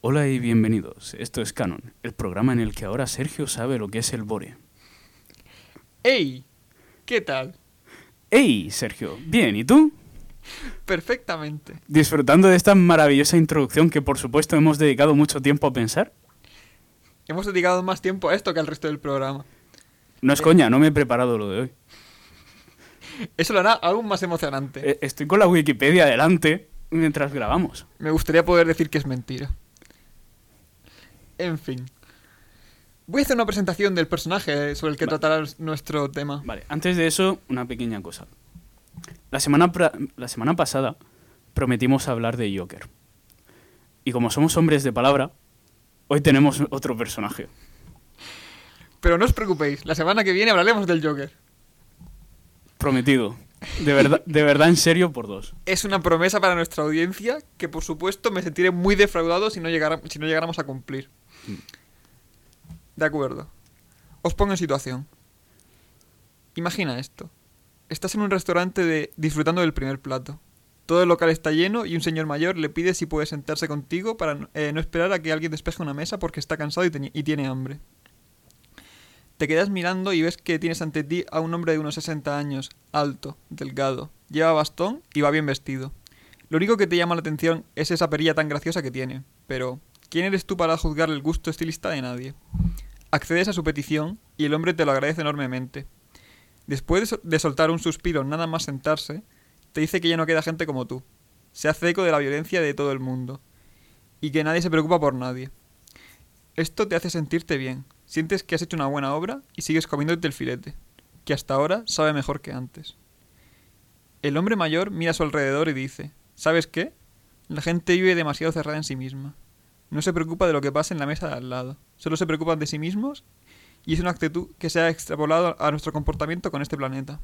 Hola y bienvenidos. Esto es Canon, el programa en el que ahora Sergio sabe lo que es el Bore. ¡Ey! ¿Qué tal? ¡Hey, Sergio! Bien, ¿y tú? Perfectamente. Disfrutando de esta maravillosa introducción que por supuesto hemos dedicado mucho tiempo a pensar. Hemos dedicado más tiempo a esto que al resto del programa. No es coña, no me he preparado lo de hoy. Eso lo hará aún más emocionante. Eh, Estoy con la Wikipedia delante mientras grabamos. Me gustaría poder decir que es mentira. En fin. Voy a hacer una presentación del personaje sobre el que Vale. tratará nuestro tema. Vale, antes de eso, una pequeña cosa. La semana, la semana pasada prometimos hablar de Joker. Y como somos hombres de palabra, hoy tenemos otro personaje. Pero no os preocupéis, la semana que viene hablaremos del Joker. Prometido. De verdad, de verdad en serio por dos. Es una promesa para nuestra audiencia que por supuesto me sentiré muy defraudado si no, llegara- si no llegáramos a cumplir. De acuerdo. Os pongo en situación. Imagina esto. Estás en un restaurante disfrutando del primer plato. Todo el local está lleno y un señor mayor le pide si puede sentarse contigo para eh, no esperar a que alguien despeje una mesa porque está cansado y tiene hambre. Te quedas mirando y ves que tienes ante ti a un hombre de unos 60 años, alto, delgado, lleva bastón y va bien vestido. Lo único que te llama la atención es esa perilla tan graciosa que tiene, pero ¿quién eres tú para juzgar el gusto estilista de nadie? Accedes a su petición y el hombre te lo agradece enormemente. Después de sol- de soltar un suspiro nada más sentarse, te dice que ya no queda gente como tú. Se hace eco de la violencia de todo el mundo y que nadie se preocupa por nadie. Esto te hace sentirte bien. Sientes que has hecho una buena obra y sigues comiéndote el filete, que hasta ahora sabe mejor que antes. El hombre mayor mira a su alrededor y dice, ¿sabes qué? La gente vive demasiado cerrada en sí misma. No se preocupa de lo que pasa en la mesa de al lado. Solo se preocupan de sí mismos y es una actitud que se ha extrapolado a nuestro comportamiento con este planeta.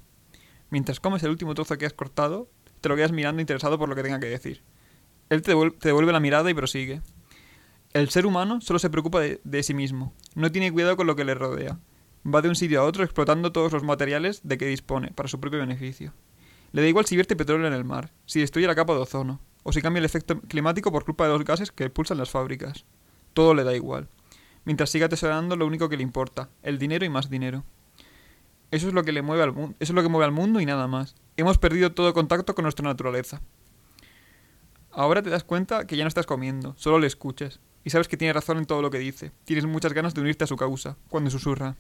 Mientras comes el último trozo que has cortado, te lo quedas mirando interesado por lo que tenga que decir. Él te devuel- te devuelve la mirada y prosigue. El ser humano solo se preocupa de sí mismo, no tiene cuidado con lo que le rodea. Va de un sitio a otro explotando todos los materiales de que dispone para su propio beneficio. Le da igual si vierte petróleo en el mar, si destruye la capa de ozono, o si cambia el efecto climático por culpa de los gases que pulsan las fábricas. Todo le da igual. Mientras siga atesorando lo único que le importa, el dinero y más dinero. Eso es lo que le mueve al mundo, eso es lo que mueve al mundo y nada más. Hemos perdido todo contacto con nuestra naturaleza. Ahora te das cuenta que ya no estás comiendo, solo le escuchas. Y sabes que tiene razón en todo lo que dice. Tienes muchas ganas de unirte a su causa, cuando susurra.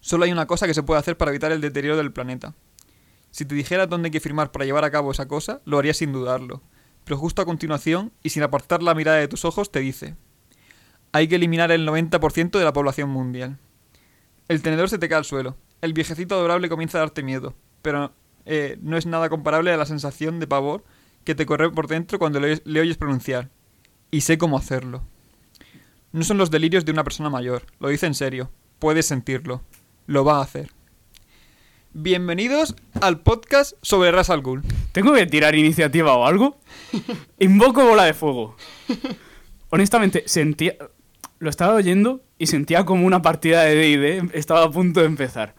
Solo hay una cosa que se puede hacer para evitar el deterioro del planeta. Si te dijera dónde hay que firmar para llevar a cabo esa cosa, lo harías sin dudarlo. Pero justo a continuación, y sin apartar la mirada de tus ojos, te dice, hay que eliminar el 90% de la población mundial. El tenedor se te cae al suelo. El viejecito adorable comienza a darte miedo, pero eh, no es nada comparable a la sensación de pavor que te corre por dentro cuando le le oyes pronunciar. Y sé cómo hacerlo. No son los delirios de una persona mayor, lo dice en serio. Puedes sentirlo. Lo va a hacer. Bienvenidos al podcast sobre Ras Al Ghul. ¿Tengo que tirar iniciativa o algo? Invoco bola de fuego. Honestamente, sentía. Lo estaba oyendo y sentía como una partida de DD estaba a punto de empezar.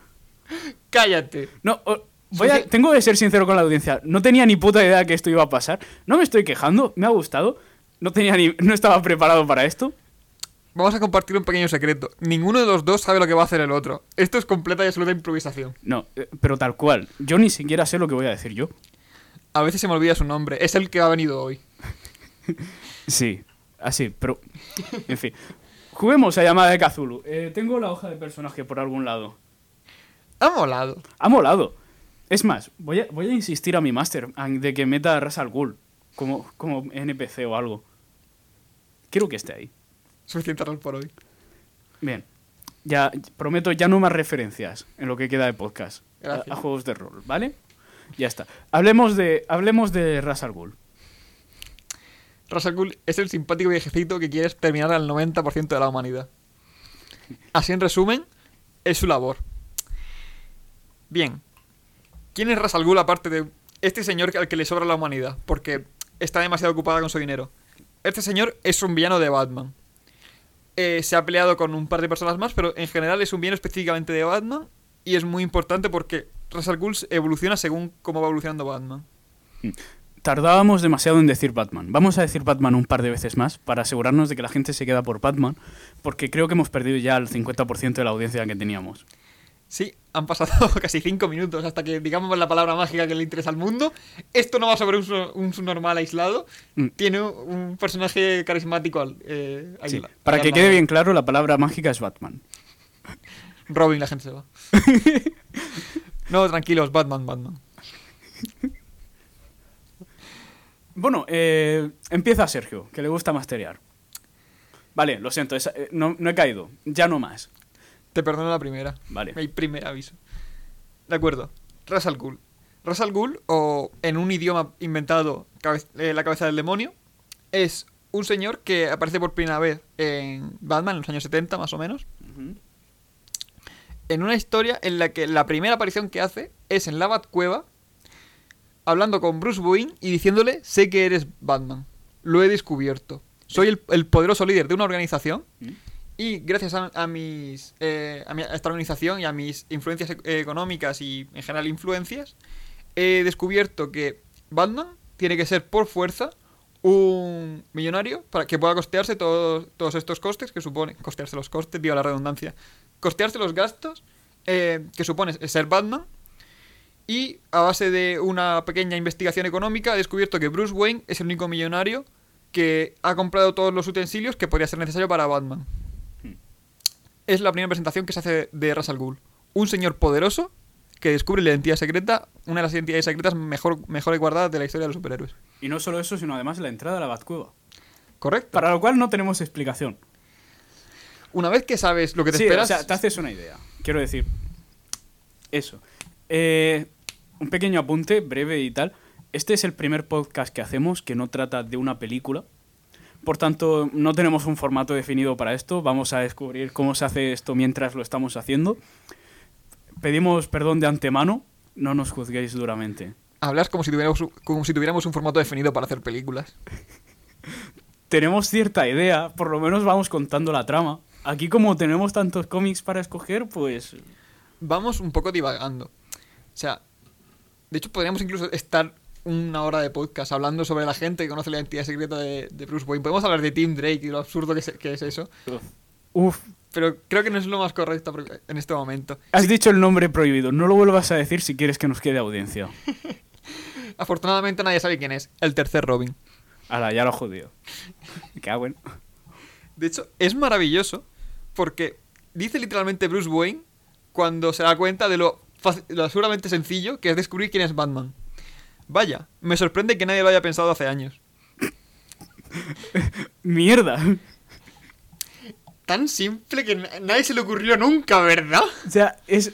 ¡Cállate! No, voy a- tengo que ser sincero con la audiencia. No tenía ni puta idea que esto iba a pasar. No me estoy quejando, me ha gustado. No tenía ni, no estaba preparado para esto. Vamos a compartir un pequeño secreto. Ninguno de los dos sabe lo que va a hacer el otro. Esto es completa y absoluta improvisación. No, eh, pero tal cual. Yo ni siquiera sé lo que voy a decir yo. A veces se me olvida su nombre. Es el que ha venido hoy. Sí, así, pero. En fin. Juguemos a llamada de Kazulu. Eh, tengo la hoja de personaje por algún lado. Ha molado. Ha molado. Es más, voy a, voy a insistir a mi máster de que meta a Ras Al Ghul como, como NPC o algo. Quiero que esté ahí. Suficiente rol por hoy. Bien. Ya, prometo ya no más referencias en lo que queda de podcast. A, juegos de rol, ¿vale? Ya está. Hablemos de, hablemos de Ras Al Ghul. Ghul es el simpático viejecito que quiere exterminar al 90% de la humanidad. Así en resumen, es su labor. Bien. ¿Quién es Ras Al Ghul aparte de este señor al que le sobra la humanidad? Porque está demasiado ocupada con su dinero. Este señor es un villano de Batman. Eh, se ha peleado con un par de personas más, pero en general es un villano específicamente de Batman. Y es muy importante porque Ras Al Ghul evoluciona según cómo va evolucionando Batman. tardábamos demasiado en decir Batman. Vamos a decir Batman un par de veces más para asegurarnos de que la gente se queda por Batman, porque creo que hemos perdido ya el 50% de la audiencia que teníamos. Sí, han pasado casi cinco minutos hasta que digamos la palabra mágica que le interesa al mundo. Esto no va sobre un, su- un subnormal aislado. Mm. Tiene un personaje carismático al, eh, Sí, Para que quede bien claro, la palabra mágica es Batman. Robin, la gente se va. no, tranquilos, Batman, Batman. Bueno, eh, empieza Sergio, que le gusta masterear. Vale, lo siento, esa- eh, no, no he caído. Ya no más. Te perdono la primera. Vale. Mi primer aviso. De acuerdo. Ras al Ghul. Ras al Ghul, o en un idioma inventado, cabe- eh, la cabeza del demonio, es un señor que aparece por primera vez en Batman en los años 70, más o menos. En una historia en la que la primera aparición que hace es en la Batcueva, hablando con Bruce Wayne y diciéndole: Sé que eres Batman. Lo he descubierto. Soy el, el poderoso líder de una organización ¿Mm? Y gracias a, mis eh, a, mi- esta organización y a mis influencias ec- económicas y en general influencias, he descubierto que Batman tiene que ser por fuerza un millonario para que pueda costearse todos, todos estos costes que supone costearse los costes, viva la redundancia, costearse los gastos eh, que supone ser Batman y a base de una pequeña investigación económica he descubierto que Bruce Wayne es el único millonario que ha comprado todos los utensilios que podría ser necesario para Batman. Es la primera presentación que se hace de Ras al Ghul. Un señor poderoso que descubre la identidad secreta, una de las identidades secretas mejor, mejor guardadas de la historia de los superhéroes. Y no solo eso, sino además la entrada a la Batcueva. ¿Correcto? Para lo cual no tenemos explicación. Una vez que sabes lo que te sí, esperas... o sea, te haces una idea. Quiero decir, eso. Eh, un pequeño apunte, breve y tal. Este es el primer podcast que hacemos que no trata de una película. Por tanto, no tenemos un formato definido para esto. Vamos a descubrir cómo se hace esto mientras lo estamos haciendo. Pedimos perdón de antemano. No nos juzguéis duramente. Hablas como si, tuviéramos, un- como si tuviéramos un formato definido para hacer películas. Tenemos cierta idea, por lo menos vamos contando la trama. Aquí como tenemos tantos cómics para escoger, pues... Vamos un poco divagando. O sea, de hecho podríamos incluso estar una hora de podcast hablando sobre la gente que conoce la identidad secreta de, de Bruce Wayne. Podemos hablar de Tim Drake y lo absurdo que, se- que es eso. Uf, Pero creo que no es lo más correcto en este momento. Has dicho el nombre prohibido, no lo vuelvas a decir si quieres que nos quede audiencia. Afortunadamente nadie sabe quién es. El tercer Robin. Ahora, ya lo jodido. Cago en- De hecho, es maravilloso porque dice literalmente Bruce Wayne cuando se da cuenta de lo, lo seguramente sencillo que es descubrir quién es Batman. Vaya, me sorprende que nadie lo haya pensado hace años. ¡Mierda! Tan simple que na- nadie se le ocurrió nunca, ¿verdad? O sea, es...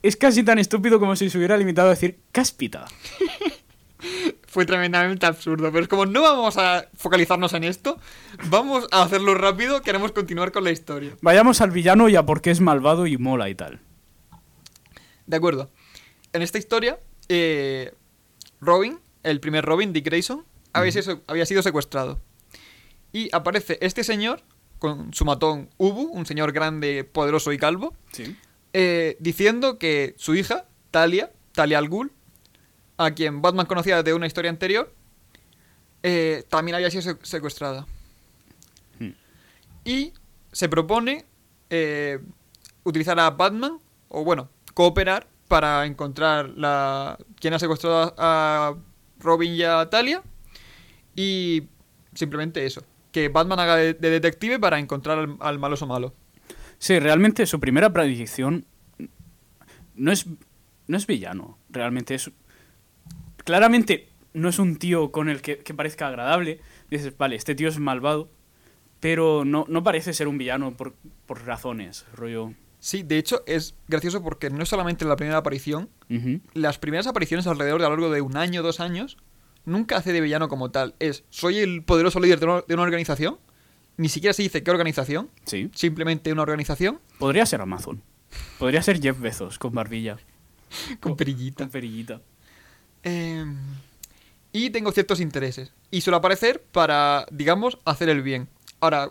Es casi tan estúpido como si se hubiera limitado a decir cáspita. Fue tremendamente absurdo, pero es como no vamos a focalizarnos en esto, vamos a hacerlo rápido, queremos continuar con la historia. Vayamos al villano y a por qué es malvado y mola y tal. De acuerdo. En esta historia, eh, Robin, el primer Robin, Dick Grayson, había, sido, había sido secuestrado. Y aparece este señor, con su matón Ubu, un señor grande, poderoso y calvo, Sí. eh, diciendo que su hija, Talia, Talia al Ghul, a quien Batman conocía de una historia anterior, eh, también había sido se- secuestrada. Hmm. Y se propone eh, utilizar a Batman, o bueno, cooperar para encontrar la quien ha secuestrado a Robin y a Talia. Y simplemente eso, que Batman haga de, de detective para encontrar al, al maloso malo. Sí, realmente su primera predicción no es, no es villano. Realmente es... Claramente no es un tío con el que, que parezca agradable. Dices, vale, este tío es malvado, pero no, no parece ser un villano por, por razones, rollo... Sí, de hecho es gracioso porque no es solamente la primera aparición, las primeras apariciones alrededor de a lo largo de un año, dos años, nunca hace de villano como tal. Es, soy el poderoso líder de una, de una organización, ni siquiera se dice qué organización, Sí. simplemente una organización Podría ser Amazon. Podría ser Jeff Bezos con barbilla. con perillita. Con perillita. Eh, y tengo ciertos intereses. Y suele aparecer para, digamos, hacer el bien. Ahora,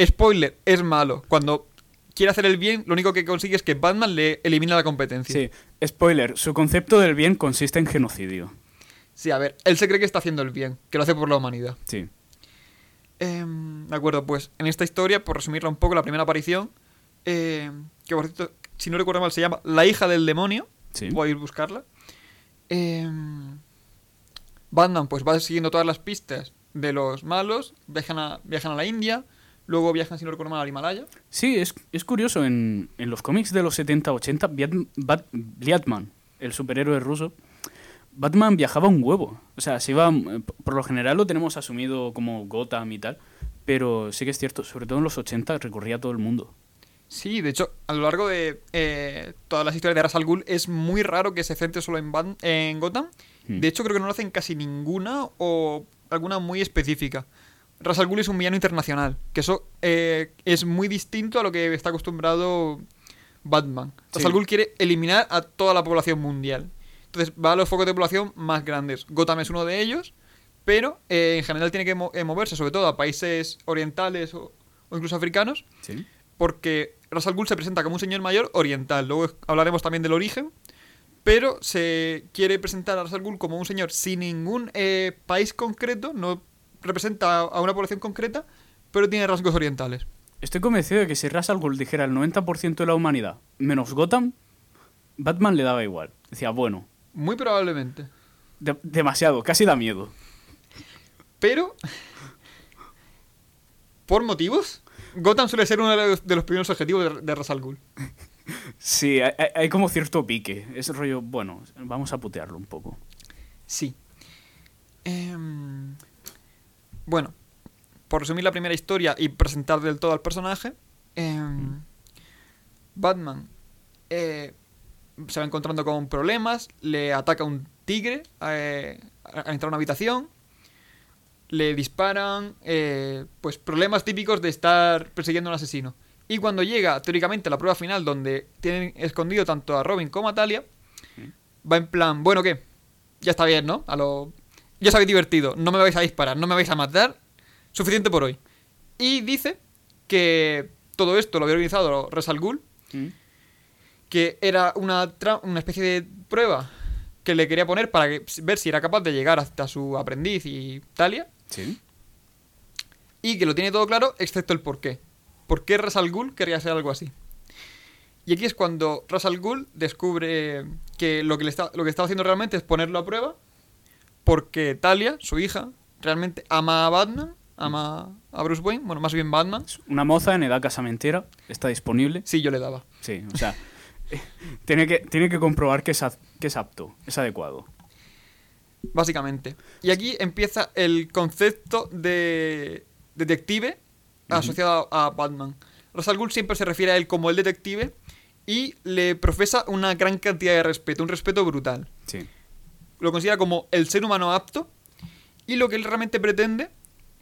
spoiler, es malo. Cuando quiere hacer el bien, lo único que consigue es que Batman le elimina la competencia. Sí, spoiler, su concepto del bien consiste en genocidio. Sí, a ver, él se cree que está haciendo el bien, que lo hace por la humanidad. Sí. Em, de acuerdo, pues en esta historia, por resumirla un poco, la primera aparición, eh, que por cierto, si no recuerdo mal, se llama La hija del demonio. Sí. Voy a ir a buscarla. Em, Batman pues va siguiendo todas las pistas de los malos, viajan a, viajan a la India, luego viajan, si no recuerdo mal, al Himalaya. Sí, es, es curioso, en, en los cómics de los 70-80, Biat- Bat- Batman, el superhéroe ruso, Batman viajaba un huevo. O sea, se iba, por lo general lo tenemos asumido como Gotham y tal, pero sí que es cierto, sobre todo en los 80 recorría todo el mundo. Sí, de hecho, a lo largo de eh, todas las historias de Ra's al Ghul es muy raro que se centre solo en, en Gotham. Hmm. De hecho, creo que no lo hacen casi ninguna o alguna muy específica. Ra's al Ghul es un villano internacional, que eso eh, es muy distinto a lo que está acostumbrado Batman. Sí. al Ghul quiere eliminar a toda la población mundial. Entonces va a los focos de población más grandes. Gotham es uno de ellos, pero eh, en general tiene que mo- eh, moverse sobre todo a países orientales o, o incluso africanos, ¿Sí? porque Ra's al Ghul se presenta como un señor mayor oriental. Luego hablaremos también del origen. Pero se quiere presentar a Ra's al Ghul como un señor sin ningún eh, país concreto, no representa a una población concreta, pero tiene rasgos orientales. Estoy convencido de que si Ra's al Ghul dijera el 90% de la humanidad, menos Gotham, Batman le daba igual. Decía, bueno, Muy probablemente. de- demasiado, casi da miedo. Pero, por motivos, Gotham suele ser uno de los, de los primeros objetivos de, de Ra's al Ghul. Sí, hay, hay- como cierto pique. Es rollo, bueno, vamos a putearlo un poco. Sí. Em, bueno, por resumir la primera historia y presentar del todo al personaje, em, Batman eh, se va encontrando con problemas, le ataca un tigre eh, a- a entrar a una habitación, le disparan, eh, pues problemas típicos de estar persiguiendo a un asesino. Y cuando llega, teóricamente, a la prueba final, donde tienen escondido tanto a Robin como a Talia, va en plan, bueno, ¿qué? Ya está bien, ¿no? A lo... Ya os habéis divertido, no me vais a disparar, no me vais a matar, suficiente por hoy. Y dice que todo esto lo había organizado Ra's al Ghul, que era una, tra- una especie de prueba que le quería poner para que- ver si era capaz de llegar hasta su aprendiz y Talia, Sí. y que lo tiene todo claro, excepto el por qué. ¿Por qué Ra's al Ghul querría hacer algo así? Y aquí es cuando Ra's al Ghul descubre que lo que, le está, lo que estaba haciendo realmente es ponerlo a prueba, porque Talia, su hija, realmente ama a Batman, ama a Bruce Wayne, bueno, más bien Batman. Una moza en edad casamentera está disponible. Sí, yo le daba. Sí, o sea, tiene, que, tiene que comprobar que es, que es apto, es adecuado. básicamente. Y aquí empieza el concepto de detective asociado a Batman. Ra's siempre se refiere a él como el detective y le profesa una gran cantidad de respeto, un respeto brutal. Sí. Lo considera como el ser humano apto y lo que él realmente pretende,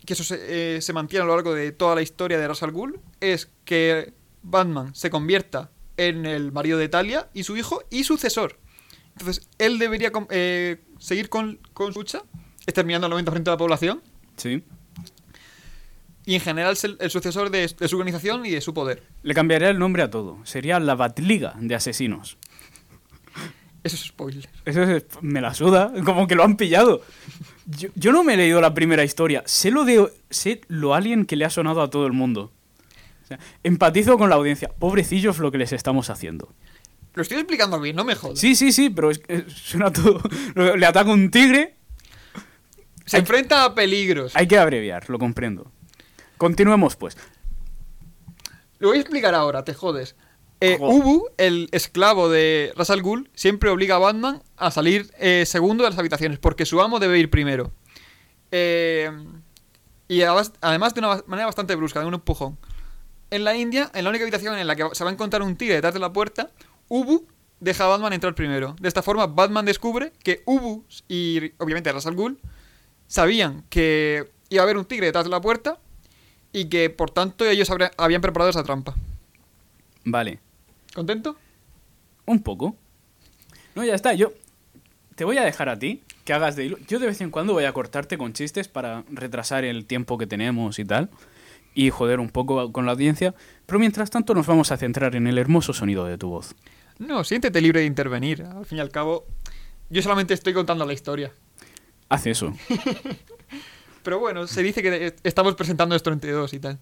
que eso se, eh, se mantiene a lo largo de toda la historia de Ra's al Ghul, es que Batman se convierta en el marido de Talia y su hijo y sucesor. Entonces, él debería eh, seguir con, con su lucha, exterminando al 90% de la población, Sí. y en general el sucesor de, de su organización y de su poder. Le cambiaría el nombre a todo. Sería la Batliga de asesinos. Eso es spoiler. Eso es- me la suda, como que lo han pillado. Yo, yo no me he leído la primera historia. Sé lo de sé lo alien que le ha sonado a todo el mundo. O sea, empatizo con la audiencia. Pobrecillos lo que les estamos haciendo. Lo estoy explicando bien, no me jodas. Sí, sí, sí, pero es, es- suena todo. Le ataca un tigre. Se enfrenta a peligros. Hay que abreviar, lo comprendo. Continuemos, pues. Lo voy a explicar ahora, te jodes. Eh. Ubu, el esclavo de Ra's al Ghul, siempre obliga a Batman a salir eh, segundo de las habitaciones, porque su amo debe ir primero. Eh, y además, de una manera bastante brusca, de un empujón. En la India, en la única habitación en la que se va a encontrar un tigre detrás de la puerta, Ubu deja a Batman entrar primero. De esta forma, Batman descubre que Ubu y obviamente Ra's al Ghul sabían que iba a haber un tigre detrás de la puerta y que por tanto ellos habían preparado esa trampa. Vale. ¿Contento? Un poco. No, ya está. Yo te voy a dejar a ti que hagas de hilo. Yo de vez en cuando voy a cortarte con chistes para retrasar el tiempo que tenemos y tal. Y joder un poco con la audiencia. Pero mientras tanto nos vamos a centrar en el hermoso sonido de tu voz. No, siéntete libre de intervenir. Al fin y al cabo, yo solamente estoy contando la historia. Haz eso. Pero bueno, se dice que estamos presentando esto entre dos y tal.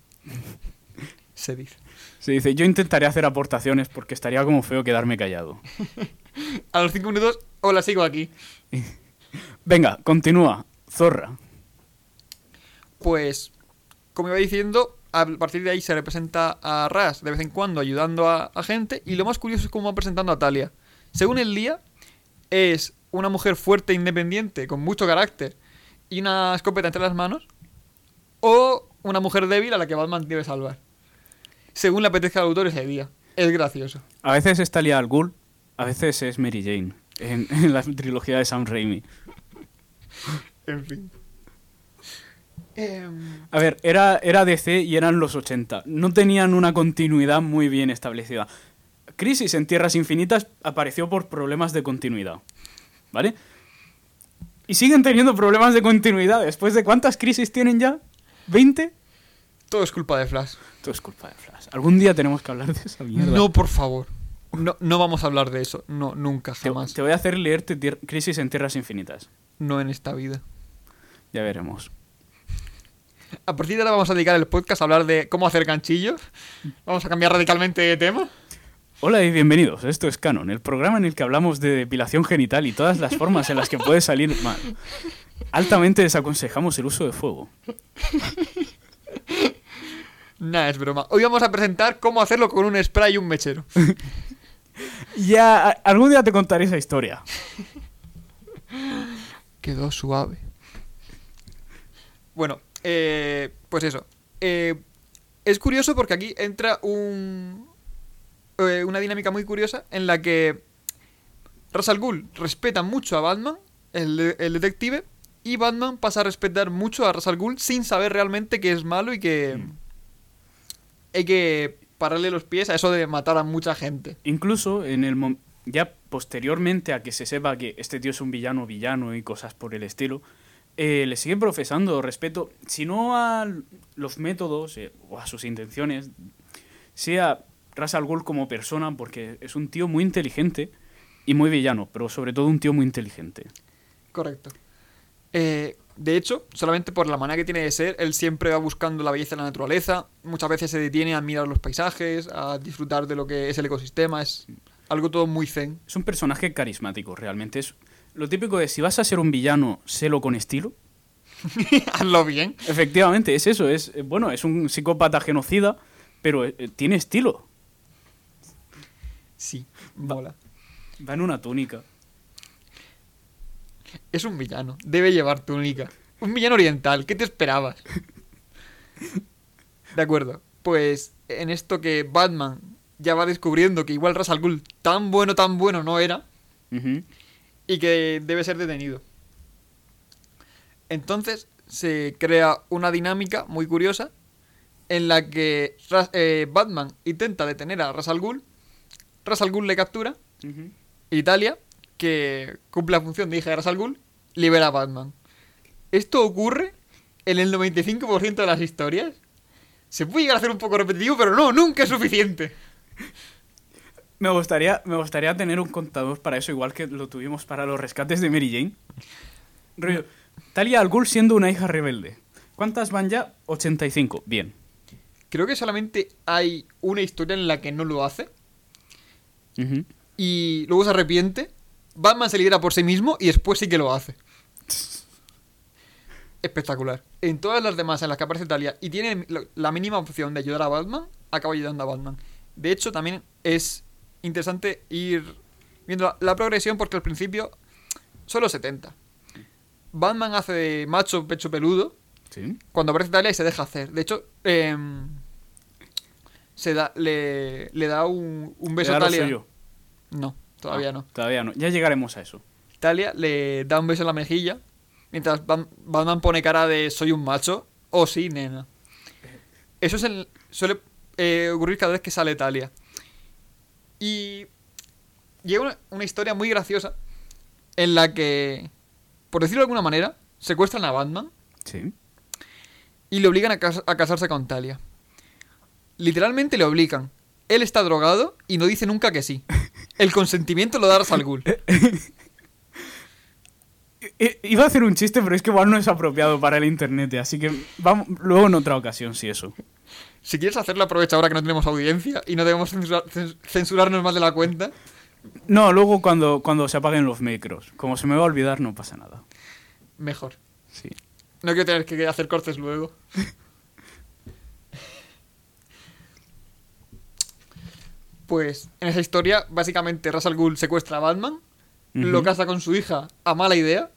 Se dice. Se dice, yo intentaré hacer aportaciones porque estaría como feo quedarme callado. A los cinco minutos, hola, sigo aquí. Venga, continúa. Zorra. Pues, como iba diciendo, a partir de ahí se representa a Ras de vez en cuando ayudando a, a gente. Y lo más curioso es cómo va presentando a Talia. Según el día, es una mujer fuerte e independiente, con mucho carácter y una escopeta entre las manos. O una mujer débil a la que Batman debe salvar. Según le apetezca al autor ese día. Es gracioso. A veces es Talia al Ghul, a veces es Mary Jane. En, en la trilogía de Sam Raimi. En fin. Em, A ver, era, era DC y eran los 80. No tenían una continuidad muy bien establecida. Crisis en Tierras Infinitas apareció por problemas de continuidad. ¿Vale? Y siguen teniendo problemas de continuidad. ¿Después de cuántas crisis tienen ya? ¿20? todo es culpa de Flash. Todo es culpa de Flash. Algún día tenemos que hablar de esa mierda. No, por favor. No, no vamos a hablar de eso. No, nunca, jamás. te voy a hacer leerte Crisis en Tierras Infinitas. No en esta vida. Ya veremos. A partir de ahora vamos a dedicar el podcast a hablar de cómo hacer ganchillos. Vamos a cambiar radicalmente de tema. Hola y bienvenidos. Esto es Canon, el programa en el que hablamos de depilación genital y todas las formas en las que puede salir mal. Altamente desaconsejamos el uso de fuego. Nah, es broma. Hoy vamos a presentar cómo hacerlo con un spray y un mechero. Ya, algún día te contaré esa historia. Quedó suave. Bueno, eh, pues eso. Eh, es curioso porque aquí entra un, eh, una dinámica muy curiosa en la que Ra's respeta mucho a Batman, el, de- el detective, y Batman pasa a respetar mucho a Ra's sin saber realmente que es malo y que hay que pararle los pies a eso de matar a mucha gente. Incluso en el ya posteriormente a que se sepa que este tío es un villano villano y cosas por el estilo, eh, le sigue profesando respeto, si no a los métodos eh, o a sus intenciones, sí a Ra's al Ghul como persona, porque es un tío muy inteligente y muy villano, pero sobre todo un tío muy inteligente. Correcto. Eh, de hecho, solamente por la manera que tiene de ser, él siempre va buscando la belleza de la naturaleza. Muchas veces se detiene a mirar los paisajes, a disfrutar de lo que es el ecosistema. Es algo todo muy zen. Es un personaje carismático, realmente. Es lo típico de si vas a ser un villano, sélo con estilo. Hazlo bien. Efectivamente, es eso. Es eh, bueno, es un psicópata genocida, pero eh, tiene estilo. Sí, Va- mola. Va en una túnica. Es un villano. Debe llevar túnica. Un villano oriental. ¿Qué te esperabas? De acuerdo. Pues en esto que Batman ya va descubriendo que igual Ra's al Ghul tan bueno, tan bueno no era. Y que debe ser detenido. Entonces se crea una dinámica muy curiosa en la que eh, Batman intenta detener a Ra's al Ghul, Ra's al Ghul le captura. Italia, que cumple la función de hija de Ra's al Ghul, libera a Batman. Esto ocurre en el 95% de las historias. Se puede llegar a hacer un poco repetitivo, pero no, nunca es suficiente. Me gustaría, me gustaría tener un contador para eso, igual que lo tuvimos para los rescates de Mary Jane. Rollo, Talia al Ghul siendo una hija rebelde. ¿Cuántas van ya? 85. Bien. Creo que solamente hay una historia en la que no lo hace. Y luego se arrepiente, Batman se lidera por sí mismo y después sí que lo hace. Espectacular. En todas las demás en las que aparece Talia y tiene la mínima opción de ayudar a Batman, acaba ayudando a Batman. De hecho, también es interesante ir viendo la, progresión porque al principio solo 70. Batman hace de macho pecho peludo Sí. cuando aparece Talia y se deja hacer. De hecho, em, se da, le, le da un, un beso a Talia. No, todavía Ah, no. Todavía no. Ya llegaremos a eso. Talia le da un beso en la mejilla. Mientras Bat- Batman pone cara de soy un macho. O sí, nena. Eso es el- suele eh, ocurrir cada vez que sale Talia. Y llega una, una historia muy graciosa en la que, por decirlo de alguna manera, secuestran a Batman Sí. y le obligan a, cas- a casarse con Talia. Literalmente le obligan. Él está drogado y no dice nunca que sí. El consentimiento lo da Ra's al Ghul. I- Iba a hacer un chiste, pero es que igual no es apropiado para el internet, así que vamos luego en otra ocasión, si eso. Si quieres hacerlo, aprovecha ahora que no tenemos audiencia y no debemos censura- cens- censurarnos más de la cuenta. No, luego cuando, cuando se apaguen los micros. Como se me va a olvidar, no pasa nada. Mejor. Sí. No quiero tener que hacer cortes luego. Pues en esa historia, básicamente Ra's al Ghul secuestra a Batman, lo casa con su hija a mala idea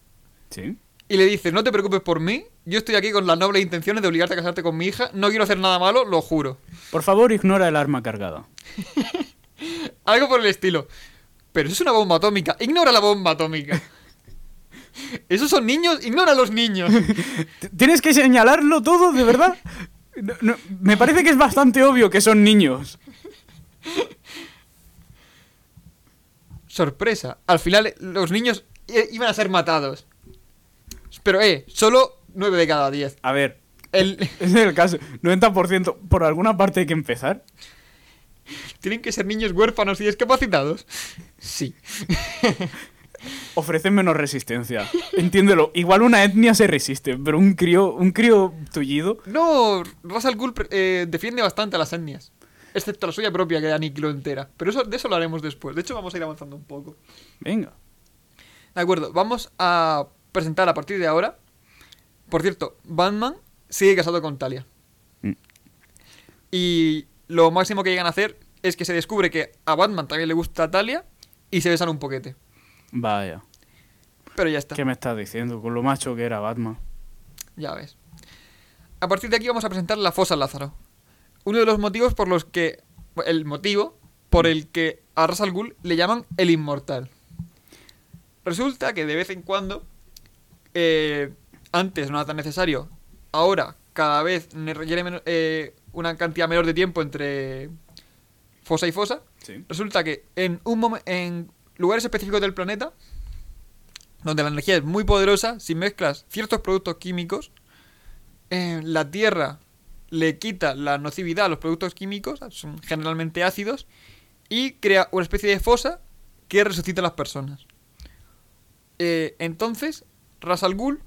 Sí. y le dice, no te preocupes por mí, yo estoy aquí con las nobles intenciones de obligarte a casarte con mi hija, no quiero hacer nada malo, lo juro. Por favor, ignora el arma cargada. Algo por el estilo. Pero eso es una bomba atómica, ignora la bomba atómica. Esos son niños, ignora a los niños. ¿Tienes que señalarlo todo, de verdad? No- no, me parece que es bastante obvio que son niños. Sorpresa, al final eh, los niños i- iban a ser matados. Pero eh, solo 9 de cada 10. A ver, El... ese es el caso. 90%. Por alguna parte hay que empezar. ¿Tienen que ser niños huérfanos y discapacitados? Sí. Ofrecen menos resistencia. Entiéndelo. Igual una etnia se resiste, pero un crío, un crío tullido. No, Ra's al eh, defiende bastante a las etnias. Excepto la suya propia, que aniquiló entera. Pero eso, de eso lo haremos después. De hecho, vamos a ir avanzando un poco. Venga. De acuerdo, vamos a presentar a partir de ahora. Por cierto, Batman sigue casado con Talia. Mm. Y lo máximo que llegan a hacer es que se descubre que a Batman también le gusta Talia y se besan un poquete. Vaya. Pero ya está, ¿Qué me estás diciendo? Con lo macho que era Batman. ya ves. A partir de aquí vamos a presentar la fosa Lázaro. Uno de los motivos por los que. El motivo por el que a Ra's al Ghul le llaman el inmortal. Resulta que de vez en cuando, eh, antes no era tan necesario, ahora cada vez requiere menos- eh, una cantidad menor de tiempo entre fosa y fosa. Sí. Resulta que en, un en lugares específicos del planeta, donde la energía es muy poderosa, si mezclas ciertos productos químicos, eh, la Tierra le quita la nocividad a los productos químicos, son generalmente ácidos, y crea una especie de fosa que resucita a las personas. Eh, entonces, Ras al Ghul,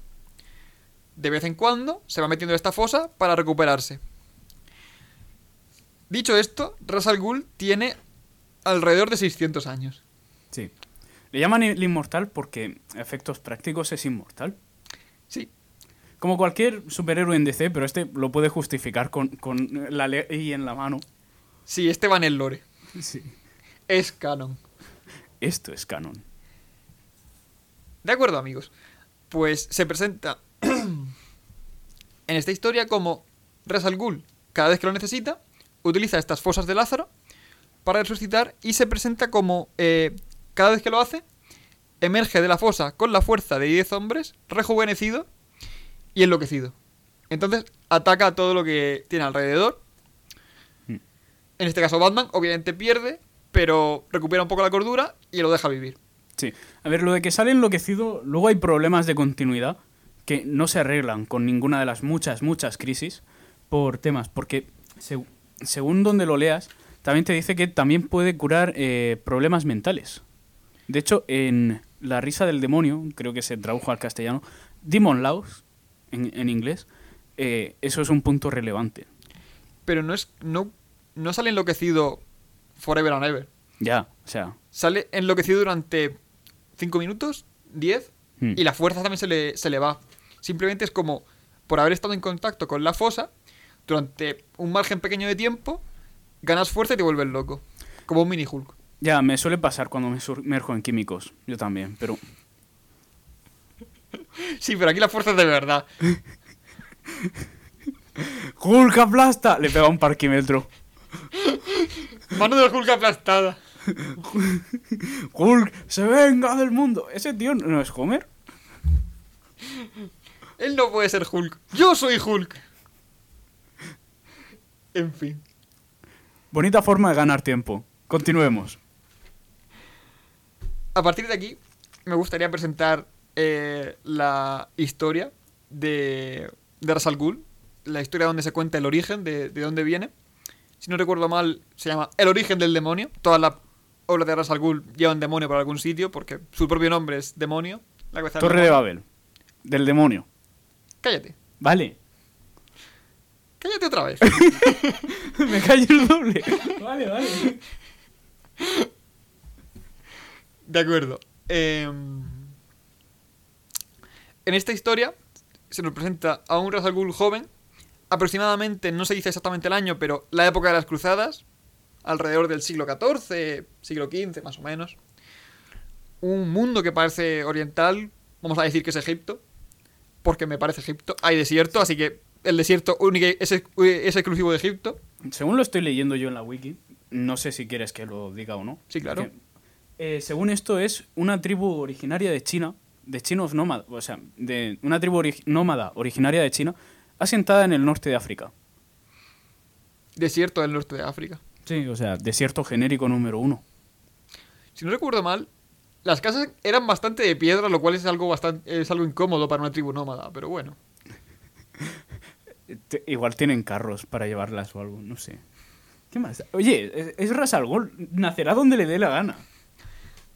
de vez en cuando, se va metiendo en esta fosa para recuperarse. Dicho esto, Ras al Ghul tiene alrededor de 600 años. Sí. Le llaman el inmortal porque, efectos prácticos, es inmortal. Como cualquier superhéroe en DC, pero este lo puede justificar con, con la ley en la mano. sí, este va en el lore. Sí. Es canon. Esto es canon. De acuerdo, amigos. Pues se presenta en esta historia como Ras al Ghul, cada vez que lo necesita, utiliza estas fosas de Lázaro para resucitar y se presenta como, eh, cada vez que lo hace, emerge de la fosa con la fuerza de 10 hombres, rejuvenecido y enloquecido. Entonces ataca a todo lo que tiene alrededor. Mm. En este caso Batman obviamente pierde, pero recupera un poco la cordura y lo deja vivir. Sí. A ver, lo de que sale enloquecido, luego hay problemas de continuidad que no se arreglan con ninguna de las muchas, muchas crisis por temas. Porque seg- según donde lo leas, también te dice que también puede curar eh, problemas mentales. De hecho, en La risa del demonio, creo que se tradujo al castellano, Demon Laws, en, en inglés, eh, eso es un punto relevante. Pero no es. No, no sale enloquecido forever and ever. Ya, o sea, Sale enloquecido durante 5 minutos, 10, hmm. y la fuerza también se le, se le va. Simplemente es como por haber estado en contacto con la fosa durante un margen pequeño de tiempo, ganas fuerza y te vuelves loco. Como un mini Hulk. ya me suele pasar cuando me sumerjo en químicos, yo también, pero Sí, pero aquí la fuerza es de verdad. ¡Hulk aplasta! Le pega un parquímetro. Mano de Hulk aplastada. ¡Hulk se venga del mundo! ¿Ese tío no es Homer? Él no puede ser Hulk. Yo soy Hulk. En fin. Bonita forma de ganar tiempo. Continuemos. A partir de aquí, me gustaría presentar eh, la historia de, de Ra's al Ghul, la historia donde se cuenta el origen de, de dónde viene. Si no recuerdo mal, se llama El origen del demonio. Todas las obras de Ra's al Ghul llevan demonio por algún sitio, porque su propio nombre es demonio. La Torre de. Babel. del demonio. Cállate. Vale. Cállate otra vez. Me callo el doble. Vale, vale. De acuerdo. Em, en esta historia se nos presenta a un Ra's al Ghul joven, aproximadamente, no se dice exactamente el año, pero la época de las cruzadas, alrededor del siglo XIV, siglo XV más o menos. Un mundo que parece oriental, vamos a decir que es Egipto, porque me parece Egipto. Hay desierto, así que el desierto único es, es exclusivo de Egipto. Según lo estoy leyendo yo en la wiki, no sé si quieres que lo diga o no. Sí, claro. Eh, según esto es una tribu originaria de China, de chinos nómadas, o sea, de una tribu ori- nómada originaria de China, asentada en el norte de África. Desierto del norte de África. Sí, o sea, desierto genérico número uno. Si no recuerdo mal, las casas eran bastante de piedra, lo cual es algo bastante es algo incómodo para una tribu nómada, pero bueno. Igual tienen carros para llevarlas o algo, no sé. ¿Qué más? Oye, es, es Ras al Ghul, nacerá donde le dé la gana.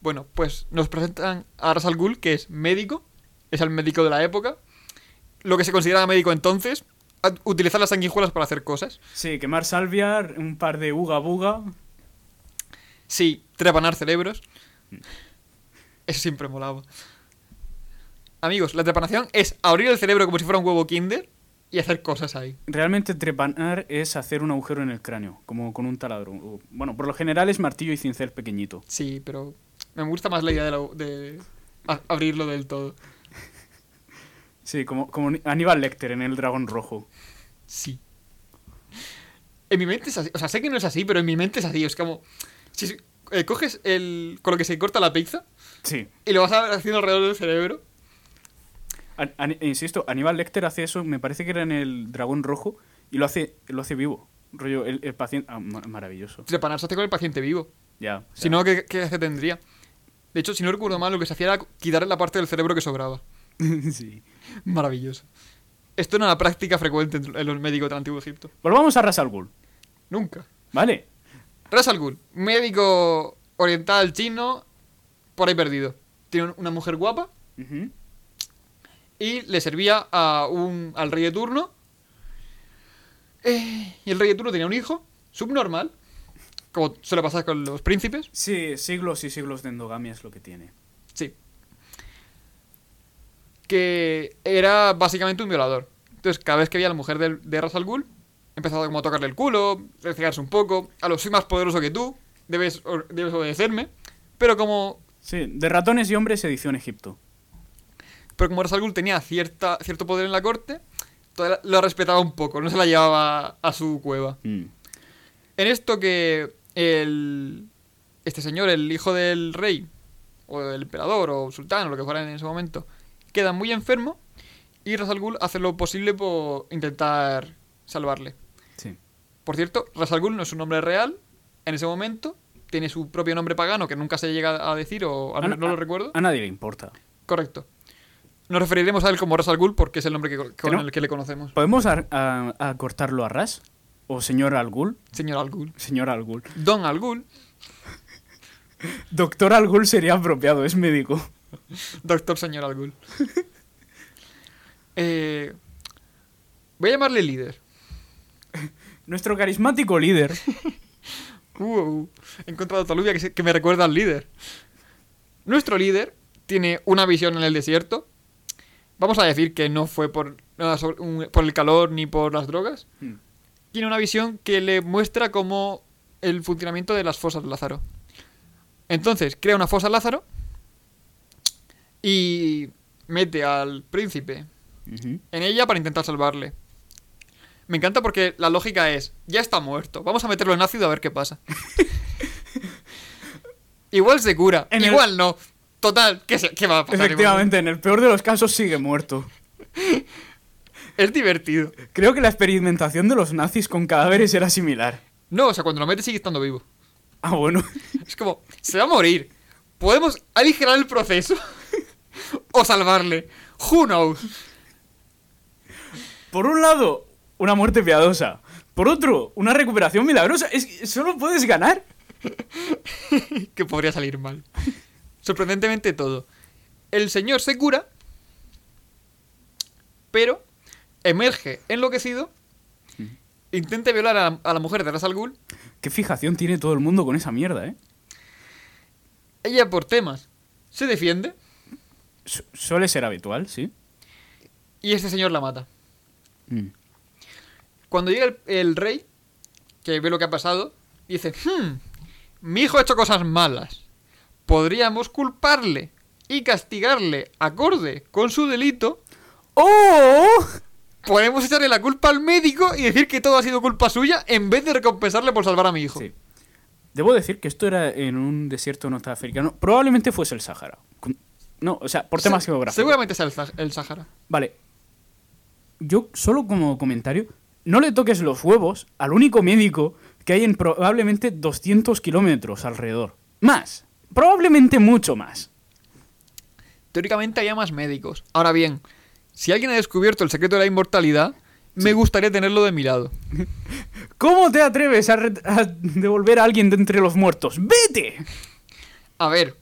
Bueno, pues nos presentan a Ras al Ghul, que es médico, es el médico de la época, lo que se consideraba médico entonces, utilizar las sanguijuelas para hacer cosas. Sí, quemar salvia, un par de uga buga. Sí, trepanar cerebros. Eso siempre molaba. Amigos, la trepanación es abrir el cerebro como si fuera un huevo kinder y hacer cosas ahí. Realmente trepanar es hacer un agujero en el cráneo, como con un taladro. Bueno, por lo general es martillo y cincel pequeñito. Sí, pero me gusta más la idea de, la- de abrirlo del todo. Sí, como, como Aníbal Lecter en El Dragón Rojo. Sí. En mi mente es así. O sea, sé que no es así, pero en mi mente es así. Es como. Si eh, coges el. con lo que se corta la pizza Sí. y lo vas a- haciendo alrededor del cerebro. An- an- insisto, Aníbal Lecter hace eso, me parece que era en El Dragón Rojo, y lo hace, lo hace vivo. Rollo, el, el paciente... ah, ma- maravilloso. Trepanar se hace con el paciente vivo. Ya. Si no, ¿qué, ¿qué se tendría? De hecho, si no recuerdo mal, lo que se hacía era quitarle la parte del cerebro que sobraba. sí. Maravilloso. Esto era una práctica frecuente en los médicos del antiguo Egipto. Volvamos a Ras al Ghul, Nunca. ¿vale? Ras Al Ghul, médico oriental chino, por ahí perdido. Tiene un- una mujer guapa y le servía a un, al rey de turno. Eh, y el rey de turno tenía un hijo, subnormal, como suele pasar con los príncipes. Sí, siglos y siglos de endogamia es lo que tiene. Sí. Que era básicamente un violador. Entonces, cada vez que veía a la mujer del- de, Ras Al Ghul, empezaba como a tocarle el culo, cegarse un poco. A lo soy más poderoso que tú, debes, obedecerme. Pero como, Sí, de ratones y hombres, edición Egipto. pero como Ras Al Ghul tenía cierta, cierto poder en la corte, lo respetaba un poco, no se la llevaba a su cueva. Mm. En esto que el, este señor, el hijo del rey, o el emperador, o sultán, o lo que fuera en ese momento, queda muy enfermo y Ras Al Ghul hace lo posible por intentar salvarle. Sí. Por cierto, Ras Al Ghul no es un nombre real en ese momento, tiene su propio nombre pagano que nunca se llega a decir, o al A- menos no lo recuerdo. A nadie le importa. Correcto. Nos referiremos a él como Ras Al Ghul porque es el nombre que, con no? el que le conocemos. ¿Podemos ar- a- acortarlo a Ras? ¿O señor Al Ghul? Señor Al Ghul. Señor Al Ghul. Don Al Ghul. Doctor Al Ghul sería apropiado, es médico. Doctor señor Al Ghul. Eh, voy a llamarle líder. Nuestro carismático líder. Uh, he encontrado Tolubia que, se- que me recuerda al líder. Nuestro líder tiene una visión en el desierto. Vamos a decir que no fue por, nada sobre- un- por el calor ni por las drogas. Mm. Tiene una visión que le muestra como el funcionamiento de las fosas de Lázaro. Entonces, crea una fosa Lázaro y mete al príncipe en ella para intentar salvarle. Me encanta porque la lógica es, ya está muerto, vamos a meterlo en ácido a ver qué pasa. igual se cura, En el- igual no. Total, ¿qué, se- qué va a pasar? Efectivamente, en el peor de los casos sigue muerto. Es divertido. Creo que la experimentación de los nazis con cadáveres era similar. No, o sea, cuando lo metes sigue estando vivo. Ah, bueno. Es como, se va a morir. Podemos aligerar el proceso o salvarle. Who knows? Por un lado, una muerte piadosa. Por otro, una recuperación milagrosa. Es que solo puedes ganar. que podría salir mal. Sorprendentemente todo. El señor se cura pero emerge enloquecido, intenta violar a, a la mujer de Ras al Ghul, Qué fijación tiene todo el mundo con esa mierda, ¿eh? ella por temas se defiende Su- suele ser habitual, sí. y este señor la mata. Mm. Cuando llega el, el rey, que ve lo que ha pasado, dice, "Hmm, mi hijo ha hecho cosas malas. Podríamos culparle y castigarle acorde con su delito. ¡Oh! Podemos echarle la culpa al médico y decir que todo ha sido culpa suya en vez de recompensarle por salvar a mi hijo. Sí. Debo decir que esto era en un desierto norteafricano. Probablemente fuese el Sáhara. Con- No, o sea, por temas Se- geográficos. Seguramente sea el Sahara. Vale. Yo, solo como comentario, no le toques los huevos al único médico que hay en probablemente 200 kilómetros alrededor. Más. Probablemente mucho más. Teóricamente había más médicos. Ahora bien, si alguien ha descubierto el secreto de la inmortalidad, me gustaría tenerlo de mi lado. ¿Cómo te atreves a, devolver a alguien de entre los muertos? ¡Vete! A ver,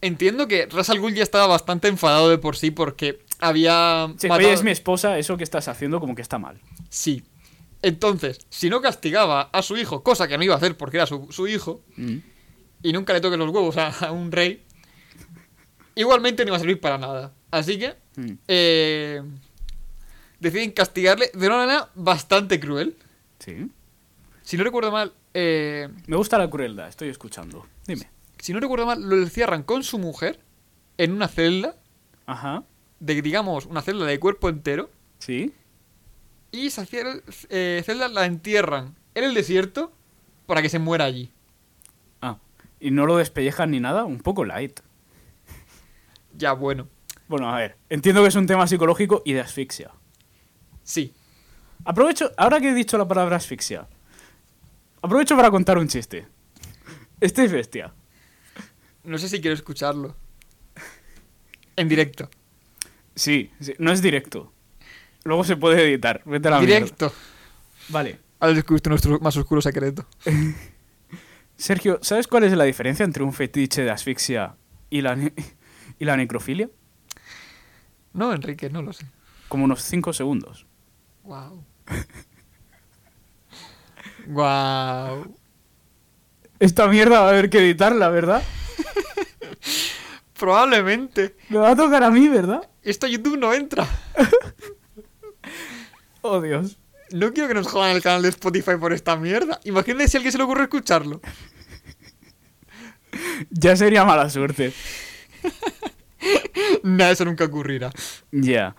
entiendo que Ras al Ghul ya estaba bastante enfadado de por sí porque había Sí, matado- es mi esposa, eso que estás haciendo como que está mal. Sí. Entonces, si no castigaba a su hijo, cosa que no iba a hacer porque era su, su hijo, Mm. y nunca le toques los huevos a, a un rey, igualmente no iba a servir para nada. Así que Mm. eh, deciden castigarle de una manera bastante cruel. Sí. Si no recuerdo mal, eh, Me gusta la crueldad, estoy escuchando. Dime. si no recuerdo mal, lo encierran con su mujer en una celda, Ajá. de digamos una celda de cuerpo entero, Sí. y esa eh, celda la entierran en el desierto para que se muera allí. Ah. ¿Y no lo despellejan ni nada? Un poco light. Ya, bueno. Bueno, a ver. Entiendo que es un tema psicológico y de asfixia. Sí. Aprovecho, ahora que he dicho la palabra asfixia, aprovecho para contar un chiste. Este es bestia. No sé si quiero escucharlo. En directo. Sí, sí, no es directo. Luego se puede editar. Vete a la mierda. directo. Vale. Has descubierto nuestro más oscuro secreto. Sergio, ¿sabes cuál es la diferencia entre un fetiche de asfixia y la, y la necrofilia? No, Enrique, no lo sé. Como unos 5 segundos. Wow. wow. Esta mierda va a haber que editarla, ¿verdad? Probablemente. Me va a tocar a mí, ¿verdad? Esto YouTube no entra. Oh, Dios. No quiero que nos jodan el canal de Spotify por esta mierda. Imagínate si a alguien se le ocurre escucharlo. Ya sería mala suerte. Nah, eso nunca ocurrirá. Ya.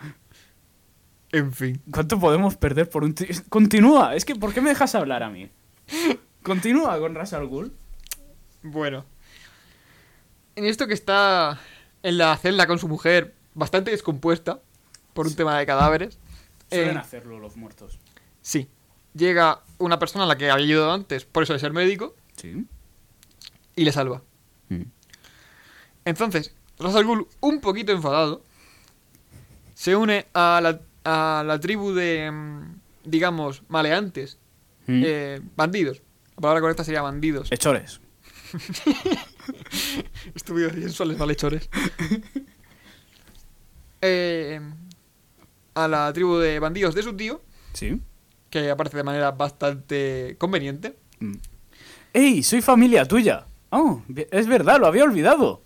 En fin. ¿Cuánto podemos perder por un... ti- Continúa. Es que, ¿por qué me dejas hablar a mí? Continúa con Ras al Ghul. Bueno. En esto que está en la celda con su mujer, bastante descompuesta por un tema de cadáveres. Suelen eh, hacerlo los muertos. Sí. Llega una persona a la que había ayudado antes, por eso de ser médico, Sí. y le salva. Mm. Entonces, Ras al Ghul, un poquito enfadado, se une a la, a la tribu de, mm, digamos, maleantes, Mm. eh, bandidos. La palabra correcta sería bandidos. Hechores. Estúpidos y sensuales malhechores. Eh, a la tribu de bandidos de su tío, Sí. que aparece de manera bastante conveniente. Mm. ¡Ey! Soy familia tuya. Oh, es verdad, lo había olvidado.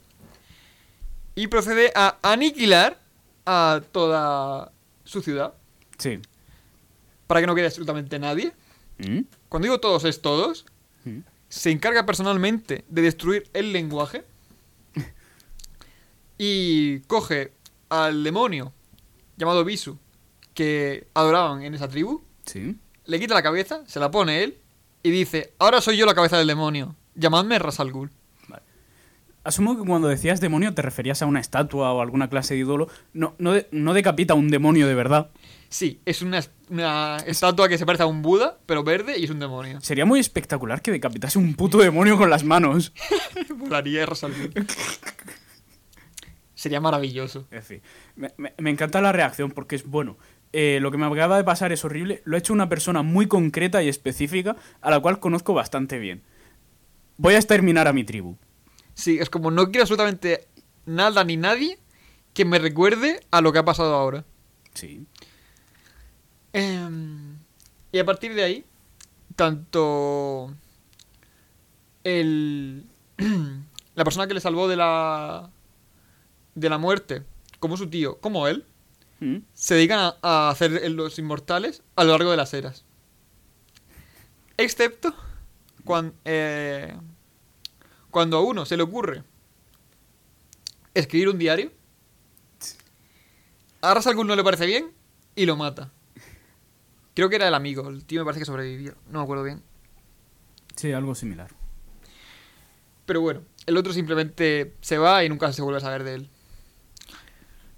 Y procede a aniquilar a toda su ciudad. Sí. Para que no quede absolutamente nadie. Mm. Cuando digo todos es todos. Mm. Se encarga personalmente de destruir el lenguaje. Y coge al demonio llamado Visu que adoraban en esa tribu. Sí. Le quita la cabeza, se la pone él y dice, ahora soy yo la cabeza del demonio. Llamadme Ras al Ghul". Asumo que cuando decías demonio te referías a una estatua o alguna clase de ídolo. No, no, de- no decapita a un demonio de verdad. Sí, es una, una estatua que se parece a un Buda, pero verde y es un demonio. Sería muy espectacular que decapitase un puto demonio con las manos. Volaría Ghul. Sería maravilloso. En fin, me, me- me encanta la reacción porque es bueno. eh, lo que me acaba de pasar es horrible. Lo ha hecho una persona muy concreta y específica a la cual conozco bastante bien. Voy a exterminar a mi tribu. Sí, es como no quiero absolutamente nada ni nadie que me recuerde a lo que ha pasado ahora. Sí. Em, y a partir de ahí, tanto el la persona que le salvó de la de la muerte, como su tío, como él, Mm. se dedican a, a hacer los inmortales a lo largo de las eras. Excepto cuando, cuando a uno se le ocurre escribir un diario, a Ra's no le parece bien y lo mata. Creo que era el amigo, el tío me parece que sobrevivió, no me acuerdo bien. Sí, algo similar. Pero bueno, el otro simplemente se va y nunca se vuelve a saber de él.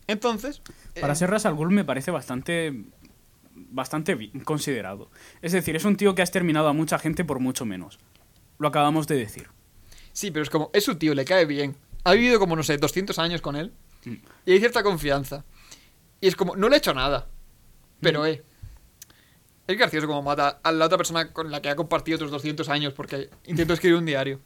Entonces... Para eh, ser Ras me parece bastante bastante bien considerado. Es decir, es un tío que ha exterminado a mucha gente por mucho menos. Lo acabamos de decir. Sí, pero es como, es su tío, le cae bien. Ha vivido como, no sé, 200 años con él. Mm. Y hay cierta confianza. Y es como, no le ha hecho nada. Pero, Mm. eh. Es gracioso como mata a la otra persona con la que ha compartido otros 200 años porque intentó escribir un diario.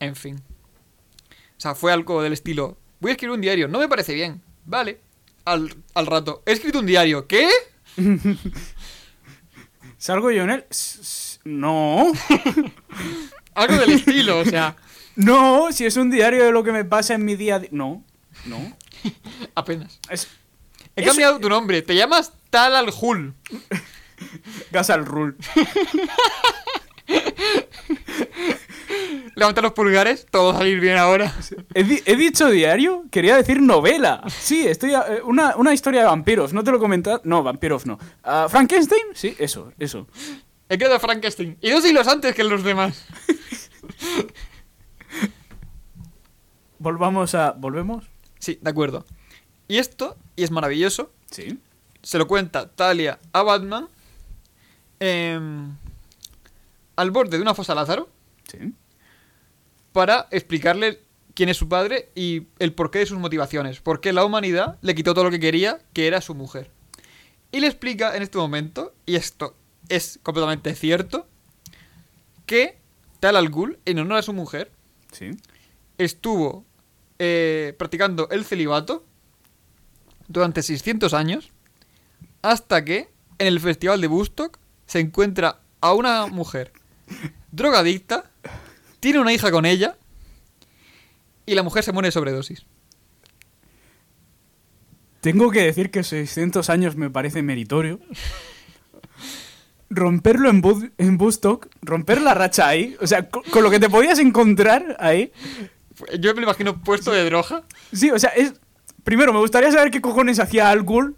En fin. O sea, fue algo del estilo, voy a escribir un diario, no me parece bien. Vale. Al, al rato, he escrito un diario, ¿qué? ¿Salgo yo en él? No. Algo del estilo, o sea, No, si es un diario de lo que me pasa en mi día a día. No, no. apenas. Es He cambiado tu nombre, te llamas Tal al Hul. gas al rule. Levanta los pulgares, todo va a salir bien ahora. ¿He, di- he dicho diario? Quería decir novela. Sí, estoy a- eh, una, una historia de vampiros. ¿No te lo he comentado? No, vampiros no. Ah, ¿Frankenstein? Sí, eso, eso. He creado Frankenstein. Y dos siglos antes que los demás. Volvamos a... ¿Volvemos? Sí, de acuerdo. Y esto, y es maravilloso, Sí. se lo cuenta Talia a Batman em, al borde de una fosa Lázaro Sí. para explicarle quién es su padre y el porqué de sus motivaciones. Por qué la humanidad le quitó todo lo que quería, que era su mujer. Y le explica en este momento, y esto es completamente cierto, que Tal al Ghul, en honor a su mujer, Sí. estuvo eh, practicando el celibato durante 600 años hasta que en el festival de Woodstock se encuentra a una mujer drogadicta, tiene una hija con ella y la mujer se muere de sobredosis. Tengo que decir que 600 años me parece meritorio. Romperlo en, Woodstock, romper la racha ahí, o sea, co- con, lo que te podías encontrar ahí. Yo me lo imagino puesto de droga. Sí, o sea, es... Primero, me gustaría saber qué cojones hacía Al Ghul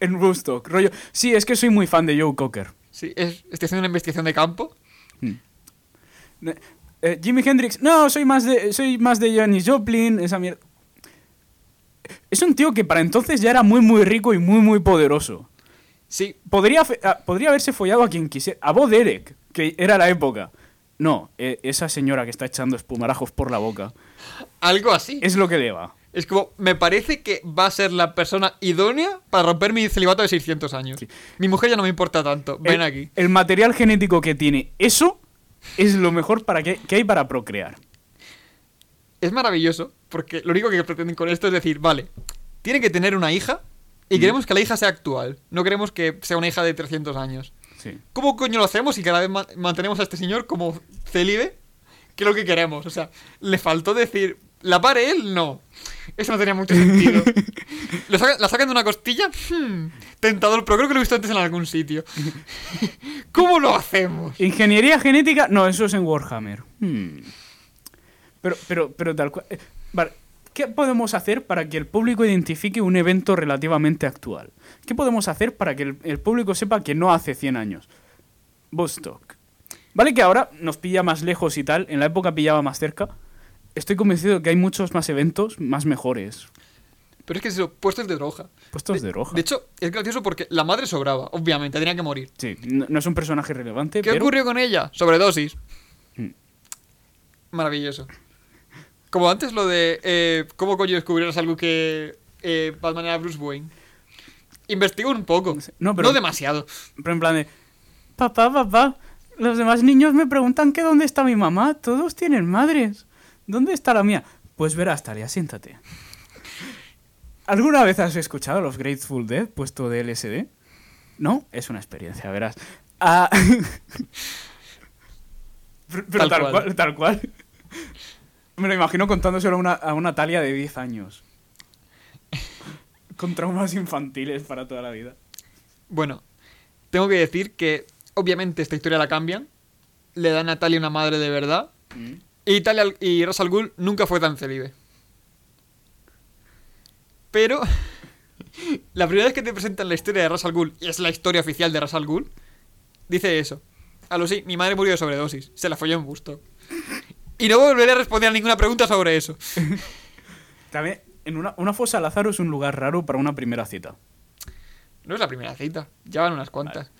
en Woodstock. Rollo, sí, es que soy muy fan de Joe Cocker. Sí, es- estoy haciendo una investigación de campo. Eh, eh, Jimi Hendrix, no, soy más de soy más de Janis Joplin, esa mierda. Es un tío que para entonces ya era muy muy rico y muy muy poderoso. Sí, Podría, ah, podría haberse follado a quien quisiera. A Bo Derek, que era la época. No, eh, esa señora que está echando espumarajos por la boca. algo así. Es lo que le va. Es como, me parece que va a ser la persona idónea para romper mi celibato de 600 años. Sí. Mi mujer ya no me importa tanto. Ven el, aquí. El material genético que tiene eso es lo mejor para que, que hay para procrear. Es maravilloso, porque lo único que pretenden con esto es decir, vale, tiene que tener una hija y Mm. queremos que la hija sea actual. No queremos que sea una hija de 300 años. Sí. ¿Cómo coño lo hacemos si cada vez ma- mantenemos a este señor como célibe? Que es lo que queremos. O sea, le faltó decir, ¿la pare él? No. Eso no tenía mucho sentido. ¿Lo saca- ¿La sacan de una costilla? Hmm, tentador, pero creo que lo he visto antes en algún sitio. ¿Cómo lo hacemos? Ingeniería genética, no, eso es en Warhammer. Hmm. Pero, pero, pero tal cual. eh, Vale, ¿qué podemos hacer para que el público identifique un evento relativamente actual? ¿Qué podemos hacer para que el, el público sepa que no hace 100 años? Vostok. Vale que ahora nos pilla más lejos y tal, en la época pillaba más cerca. Estoy convencido de que hay muchos más eventos más mejores. Pero es que eso, puestos de droga. Puestos de roja. De hecho, es gracioso porque la madre sobraba, obviamente, tenía que morir. Sí, no, no es un personaje relevante, ¿Qué pero... ocurrió con ella? Sobredosis. Mm. Maravilloso. Como antes lo de eh, cómo coño descubrieras algo que eh, Batman era Bruce Wayne. Investigo un poco. No, pero- demasiado. Pero en plan de, papá, papá, los demás niños me preguntan que dónde está mi mamá. Todos tienen madres. ¿Dónde está la mía? Pues verás, Talia, siéntate. ¿Alguna vez has escuchado los Grateful Dead puesto de LSD? ¿No? Es una experiencia, verás. Ah, pero pero Tal tal, cual. cual. tal cual. Me lo imagino contándoselo a una, a una Talia de 10 años. Con traumas infantiles para toda la vida. Bueno, tengo que decir que obviamente esta historia la cambian. Le dan a Talia una madre de verdad. Mm. Y, Talia, y Ra's al Ghul nunca fue tan célibe. Pero la primera vez que te presentan la historia de Ra's al Ghul, y es la historia oficial de Ra's al Ghul, dice eso. A lo sí, mi madre murió de sobredosis. Se la folló en busto. Y no volveré a responder a ninguna pregunta sobre eso. También, en una, una fosa Lázaro es un lugar raro para una primera cita. No es la primera cita, ya van unas cuantas.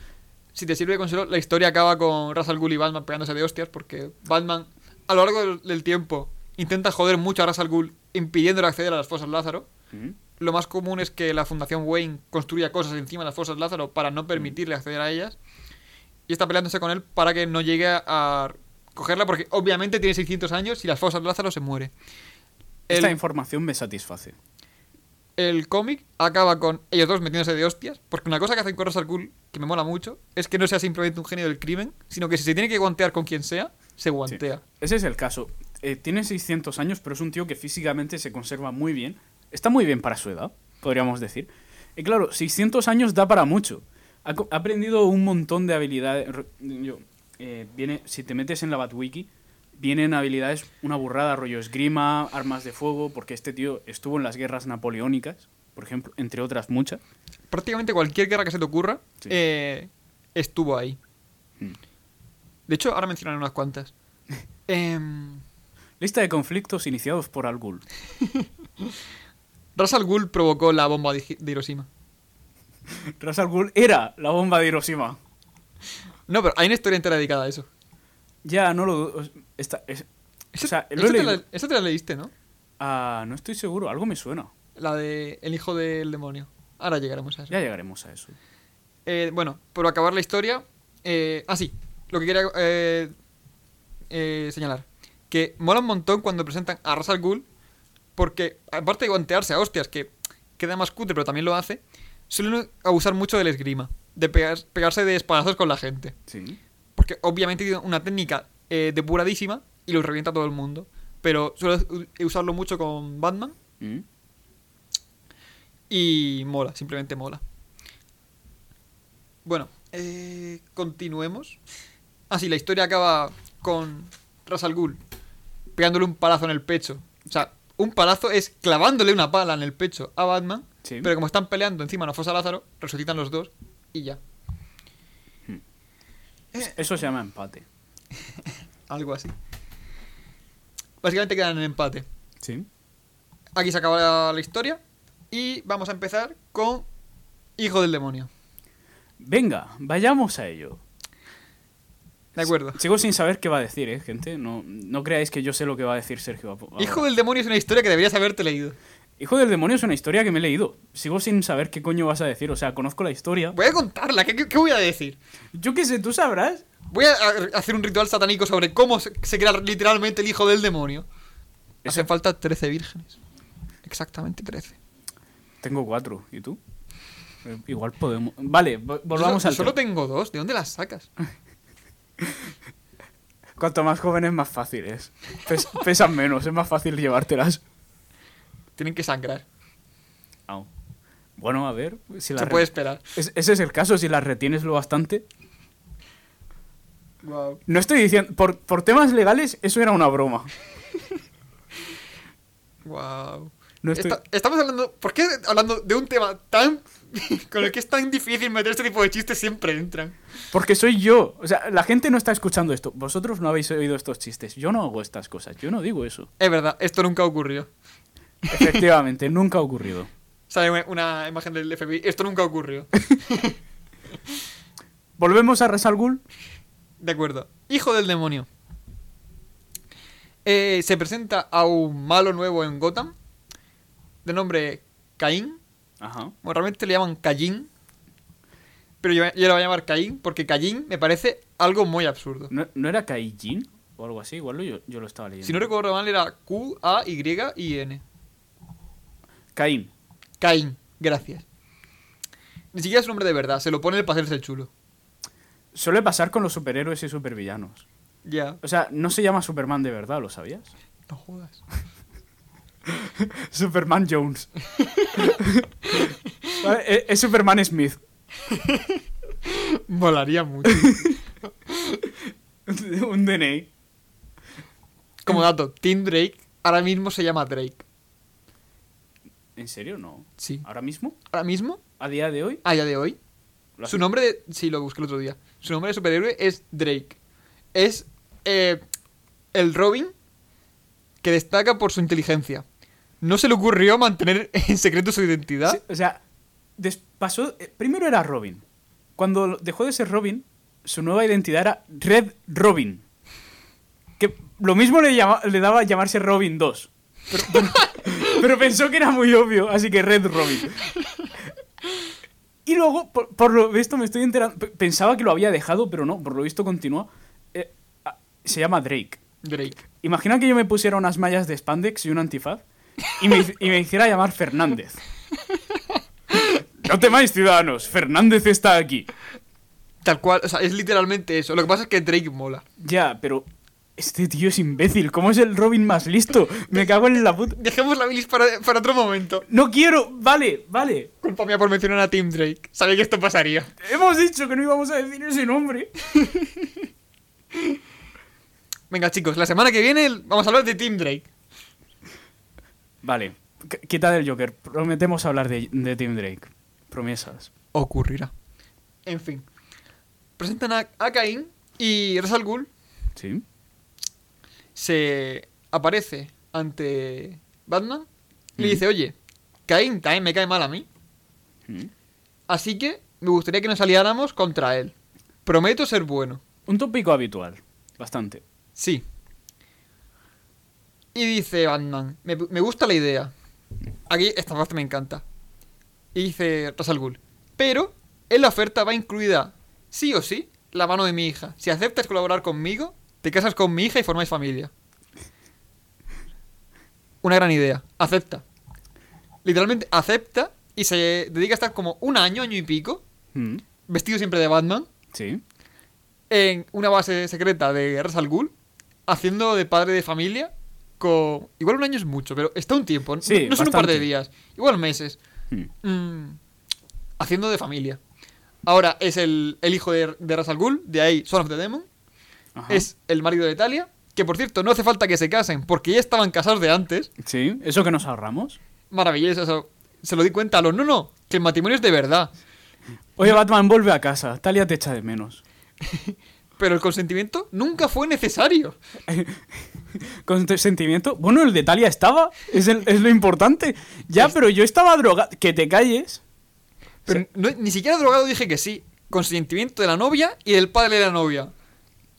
Si te sirve de consuelo, la historia acaba con Ra's al Ghul y Batman pegándose de hostias porque Batman, a lo largo del, tiempo, intenta joder mucho a Ra's al Ghul impidiéndole acceder a las fosas Lázaro. Mm. Lo más común es que la Fundación Wayne construya cosas encima de las fosas Lázaro para no permitirle acceder a ellas. Y está peleándose con él para que no llegue a cogerla porque obviamente tiene 600 años y las fosas Lázaro se muere. Esta información me satisface. el cómic acaba con ellos dos metiéndose de hostias, porque una cosa que hacen con al Ghul, que me mola mucho, es que no sea simplemente un genio del crimen, sino que si se tiene que guantear con quien sea, se Sí. guantea. Ese es el caso. Eh, tiene 600 años, pero es un tío que físicamente se conserva muy bien. Está muy bien para su edad, podríamos decir. Y claro, 600 años da para mucho. Ha, ha aprendido un montón de habilidades. Yo, eh, viene, si te metes en la Batwiki, vienen habilidades, una burrada, rollo esgrima, armas de fuego, porque este tío estuvo en las guerras napoleónicas, por ejemplo, entre otras muchas. Prácticamente cualquier guerra que se te ocurra Sí. eh, estuvo ahí. Mm. De hecho, ahora mencionaré unas cuantas. Em, Lista de conflictos iniciados por Al Ghul. Ra's al Ghul provocó la bomba de Hiroshima. Ra's al Ghul era la bomba de Hiroshima. No, pero hay una historia entera dedicada a eso. Ya, no lo dudo. Está, es- Eso, o sea, lo he eso te la, eso te la leíste, ¿no? Ah, no estoy seguro, algo me suena. La de El hijo del demonio. Ahora llegaremos a eso. Ya llegaremos a eso. Eh, bueno, por acabar la historia. Eh, ah, sí. Lo que quería eh, eh, señalar. Que mola un montón cuando presentan a Ra's al Ghul. Porque, aparte de guantearse a hostias, que queda más cutre, pero también lo hace. Suelen abusar mucho del esgrima. De pegar- pegarse de espadazos con la gente. Sí. Porque obviamente tiene una técnica eh, depuradísima y lo revienta a todo el mundo. Pero suele u- usarlo mucho con Batman. Mm. Y mola, simplemente mola. Bueno, eh, continuemos. Ah, sí, la historia acaba con Ra's al Ghul pegándole un palazo en el pecho. O sea, un palazo es clavándole una pala en el pecho a Batman. Sí. Pero como están peleando encima de una fosa Lázaro, resucitan los dos y ya. Eso se llama empate. Algo así. Básicamente quedan en empate. Sí. Aquí se acaba la, la historia. Y vamos a empezar con Hijo del Demonio. Venga, vayamos a ello. De acuerdo. Sigo sin saber qué va a decir, ¿eh, gente? No, no creáis que yo sé lo que va a decir Sergio. ahora. Hijo del Demonio es una historia que deberías haberte leído. Hijo del demonio es una historia que me he leído. Sigo sin saber qué coño vas a decir. O sea, conozco la historia. Voy a contarla. ¿Qué, qué- qué voy a decir? Yo qué sé, tú sabrás. Voy a hacer un ritual satánico sobre cómo se, crea literalmente el hijo del demonio. Hacen falta 13 vírgenes. Exactamente 13. Tengo cuatro. ¿Y tú? Eh, Igual podemos. Vale, vo- volvamos Yo al solo tengo dos. ¿De dónde las sacas? Cuanto más jóvenes, más fácil es. Pes- pesan menos, es más fácil llevártelas. Tienen que sangrar. Au. Bueno, a ver. Si Se las puede esperar. Es- ese es el caso, si las retienes lo bastante. Wow. No estoy diciendo. Por, por temas legales, eso era una broma. Wow. No estoy- estamos hablando. ¿Por qué hablando de un tema tan. con el que es tan difícil meter este tipo de chistes siempre entran? Porque soy yo. O sea, la gente no está escuchando esto. Vosotros no habéis oído estos chistes. Yo no hago estas cosas. Yo no digo eso. Es verdad, esto nunca ocurrió. Efectivamente, nunca ha ocurrido. Sale una- imagen del FBI. Esto nunca ocurrió. Volvemos a Ra's al Ghul. De acuerdo. Hijo del demonio. Eh, se presenta a un malo nuevo en Gotham. De nombre Caín. Ajá. Bueno, realmente le llaman Caín. Pero yo, yo le voy a llamar Caín porque Caín me parece algo muy absurdo. ¿No, no era Kaijin? O algo así. Igual lo- yo, yo lo estaba leyendo. Si no recuerdo mal, era Q-A-Y-I-N. Caín. Caín, gracias. Ni siquiera es su nombre de verdad, se lo pone para hacerse el chulo. Suele pasar con los superhéroes y supervillanos. Ya. O sea, no se llama Superman de verdad, ¿lo sabías? No jodas. Superman Jones. Vale, es, es Superman Smith. Molaría mucho. Un DNI. Como dato, Tim Drake ahora mismo se llama Drake. ¿En serio? No. Sí. ¿Ahora mismo? Ahora mismo, ¿A día de hoy? a día de hoy, ¿Lo has- su nombre de... Sí, lo busqué el otro día. Su nombre de superhéroe es Drake. Es eh, el Robin que destaca por su inteligencia. No se le ocurrió mantener en secreto su identidad. Sí, o sea, pasó, eh, primero era Robin. Cuando dejó de ser Robin, su nueva identidad era Red Robin. Que lo mismo le, llama- le daba llamarse Robin 2. Pero, pero- pensó que era muy obvio, así que Red Robin. Y luego, por, por lo visto, me estoy enterando. pe- Pensaba que lo había dejado, pero no, por lo visto continúa. Eh, ah, se llama Drake. Drake. Imagina que yo me pusiera unas mallas de spandex y un antifaz y me, y me hiciera llamar Fernández. No temáis, ciudadanos, Fernández está aquí. Tal cual, o sea, es literalmente eso. Lo que pasa es que Drake mola. Ya, pero este tío es imbécil. ¿Cómo es el Robin más listo? Me cago en la puta. Dejemos la bilis para, para otro momento. No quiero. Vale, vale. Culpa mía por mencionar a Tim Drake. Sabía que esto pasaría. Hemos dicho que no íbamos a decir ese nombre. Venga, chicos, la semana que viene vamos a hablar de Tim Drake. Vale, qu- quita del Joker. Prometemos hablar de, de Tim Drake. Promesas. Ocurrirá. En fin. Presentan a, a Caín y Ra's al Ghul ¿Sí? Se aparece ante Batman y le Ujú. dice, oye, Caín también me cae mal a mí, ¿Mm? así que me gustaría que nos aliáramos contra él. Prometo ser bueno. Un tópico habitual. Bastante. Sí. Y dice Batman, me, me gusta la idea. Aquí esta parte me encanta. Y dice Ra's al Ghul, pero en la oferta va incluida, sí o sí, la mano de mi hija. Si aceptas colaborar conmigo, te casas con mi hija y formáis familia. Una gran idea. Acepta. Literalmente acepta y se dedica a estar como un año, año y pico, ¿Mm? vestido siempre de Batman, Sí. en una base secreta de Ra's al Ghul, haciendo de padre de familia con... Igual un año es mucho, pero está un tiempo. no- Sí, no son un par de días. Igual meses. Mm. Mm, haciendo de familia. Ahora es el, el hijo de, de Ra's al Ghul, de ahí Son of the Demon. Ajá. Es el marido de Talia, que por cierto no hace falta que se casen, porque ya estaban casados de antes. Sí, eso que nos ahorramos. Maravilloso eso. Se lo di cuenta a los... No, no, que el matrimonio es de verdad. Oye, Batman, vuelve a casa. Talia te echa de menos. Pero el consentimiento nunca fue necesario. Consentimiento. Bueno, el de Talia estaba. Es, el- es lo importante. Ya, pero yo estaba drogado. Que te calles. Pero no- ni siquiera drogado dije que sí. Consentimiento de la novia y del padre de la novia.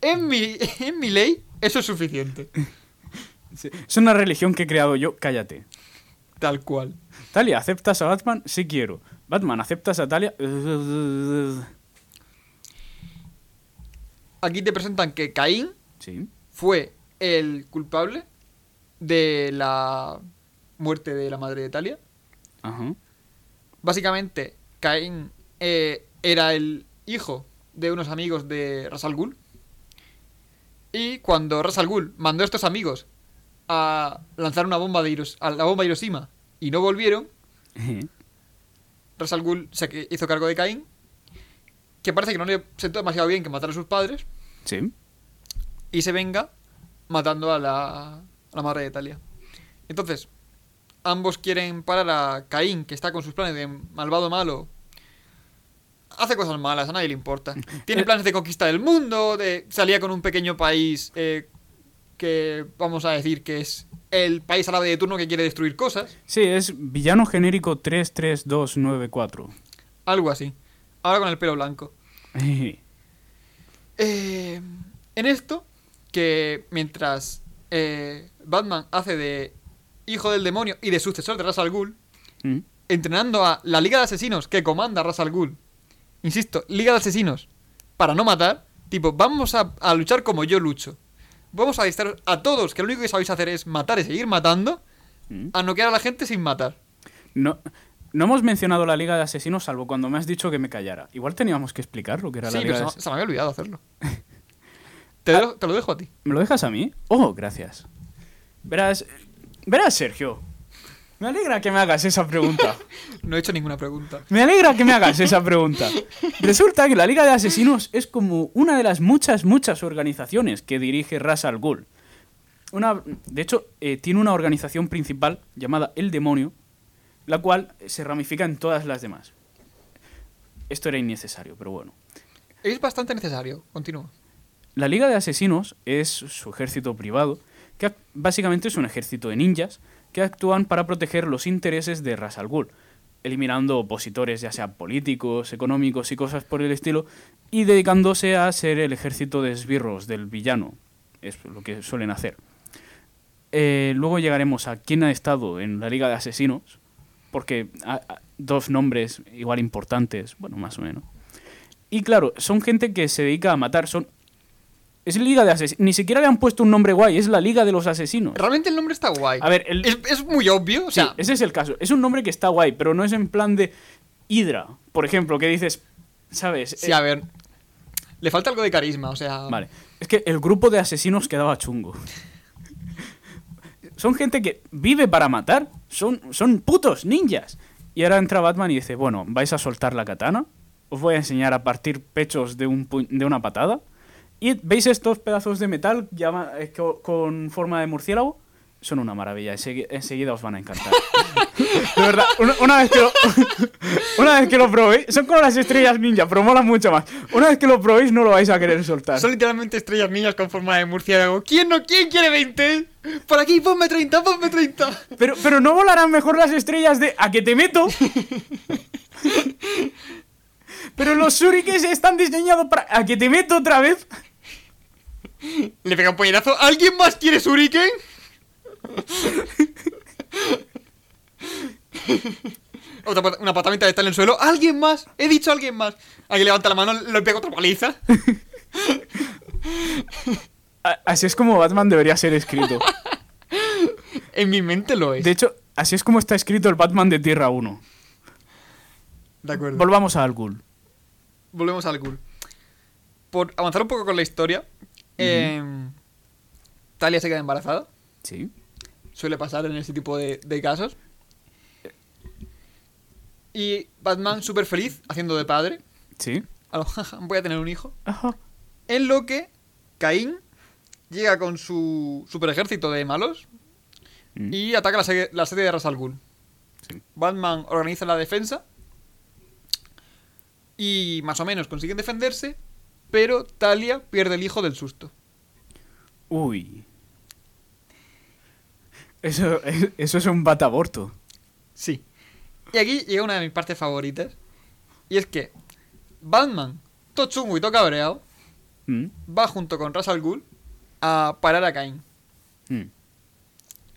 En mi, en mi ley, eso es suficiente. Sí. Es una religión que he creado yo. Cállate. Tal cual. Talia, ¿aceptas a Batman? Sí quiero. Batman, ¿aceptas a Talia? Aquí te presentan que Caín Sí. fue el culpable de la muerte de la madre de Talia. Ajá. Básicamente, Caín eh, era el hijo de unos amigos de Ra's al Ghul. Y cuando Ra's al Ghul mandó a estos amigos a lanzar una bomba de Hiros- a la bomba de Hiroshima y no volvieron, Ra's al Ghul se hizo cargo de Caín, que parece que no le sentó demasiado bien que matara a sus padres, Sí. y se venga matando a la, a la madre de Talia. Entonces, ambos quieren parar a Caín, que está con sus planes de malvado malo. Hace cosas malas, a nadie le importa. Tiene planes de conquista del mundo, de salía con un pequeño país eh, que vamos a decir que es el país árabe de turno que quiere destruir cosas. Sí, es villano genérico 33294. Algo así. Ahora con el pelo blanco. Eh, en esto, que mientras eh, Batman hace de hijo del demonio y de sucesor de Ra's al Ghul, Mm. entrenando a la Liga de Asesinos que comanda Ra's al Ghul, insisto, Liga de Asesinos, para no matar, tipo, vamos a, a luchar como yo lucho. Vamos a distar a todos, que lo único que sabéis hacer es matar y seguir matando, Mm. a noquear a la gente sin matar. No, No hemos mencionado la Liga de Asesinos salvo cuando me has dicho que me callara. Igual teníamos que explicar lo que era Sí, la Liga pero de se, se me había olvidado hacerlo. te, lo- te lo dejo a ti. ¿Me lo dejas a mí? Oh, gracias. Verás, verás, Sergio. Me alegra que me hagas esa pregunta. No he hecho ninguna pregunta. Me alegra que me hagas esa pregunta. Resulta que la Liga de Asesinos es como una de las muchas, muchas organizaciones que dirige Ras Al Ghul. Una, de hecho, eh, tiene una organización principal llamada El Demonio, la cual se ramifica en todas las demás. Esto era innecesario, pero bueno. Es bastante necesario. Continúa. La Liga de Asesinos es su ejército privado, que básicamente es un ejército de ninjas que actúan para proteger los intereses de Ras Al Ghul, eliminando opositores, ya sea políticos, económicos y cosas por el estilo, y dedicándose a ser el ejército de esbirros del villano. Es lo que suelen hacer. Eh, luego llegaremos a quién ha estado en la Liga de Asesinos, porque dos nombres igual importantes, bueno, más o menos. Y claro, son gente que se dedica a matar, son... Es Liga de Asesinos, ni siquiera le han puesto un nombre guay, es la Liga de los Asesinos. Realmente el nombre está guay. A ver, el- es, es muy obvio. O Sí, sea, ese es el caso. Es un nombre que está guay, pero no es en plan de Hydra, por ejemplo, que dices, ¿sabes? sí, a ver. Le falta algo de carisma, o sea. Vale. Es que el grupo de asesinos quedaba chungo. Son gente que vive para matar. Son, son putos ninjas. Y ahora entra Batman y dice, bueno, ¿vais a soltar la katana? Os voy a enseñar a partir pechos de, un pu- de una patada. ¿Y veis estos pedazos de metal llama- eh, co- con forma de murciélago? Son una maravilla. Ensegui- enseguida os van a encantar. de verdad, una, una vez que lo, una vez que lo probéis, son como las estrellas ninja, pero molan mucho más. Una vez que lo probéis, no lo vais a querer soltar. Son literalmente estrellas niñas con forma de murciélago. ¿Quién no? ¿Quién quiere 20? Por aquí, ponme 30, ponme 30. Pero, pero no volarán mejor las estrellas de a que te meto. pero los shurikens están diseñados para a que te meto otra vez. Le pega un puñetazo. ¿Alguien más quiere Shuriken? Otra una patamita está en el suelo. ¿Alguien más? He dicho alguien más. Alguien levanta la mano, le pega otra paliza. Así es como Batman debería ser escrito. En mi mente lo es. De hecho, así es como está escrito el Batman de Tierra 1. De acuerdo. Volvamos a Al Ghul. Volvemos al ghoul. Por avanzar un poco con la historia, em, Talia se queda embarazada. Sí. Suele pasar en este tipo de, de casos. Y Batman súper feliz, haciendo de padre. Sí. A lo, "Jaja, voy a tener un hijo. Ajá. En lo que Caín llega con su super ejército de malos Mm. y ataca la sede de Ras Al Ghul. Sí. Batman organiza la defensa y más o menos consiguen defenderse, pero Talia pierde el hijo del susto. Uy. Eso, eso es un bataborto. Sí. Y aquí llega una de mis partes favoritas. Y es que Batman, todo chungo y todo cabreado, Mm. va junto con Ras Al Ghul a parar a Caín. Mm.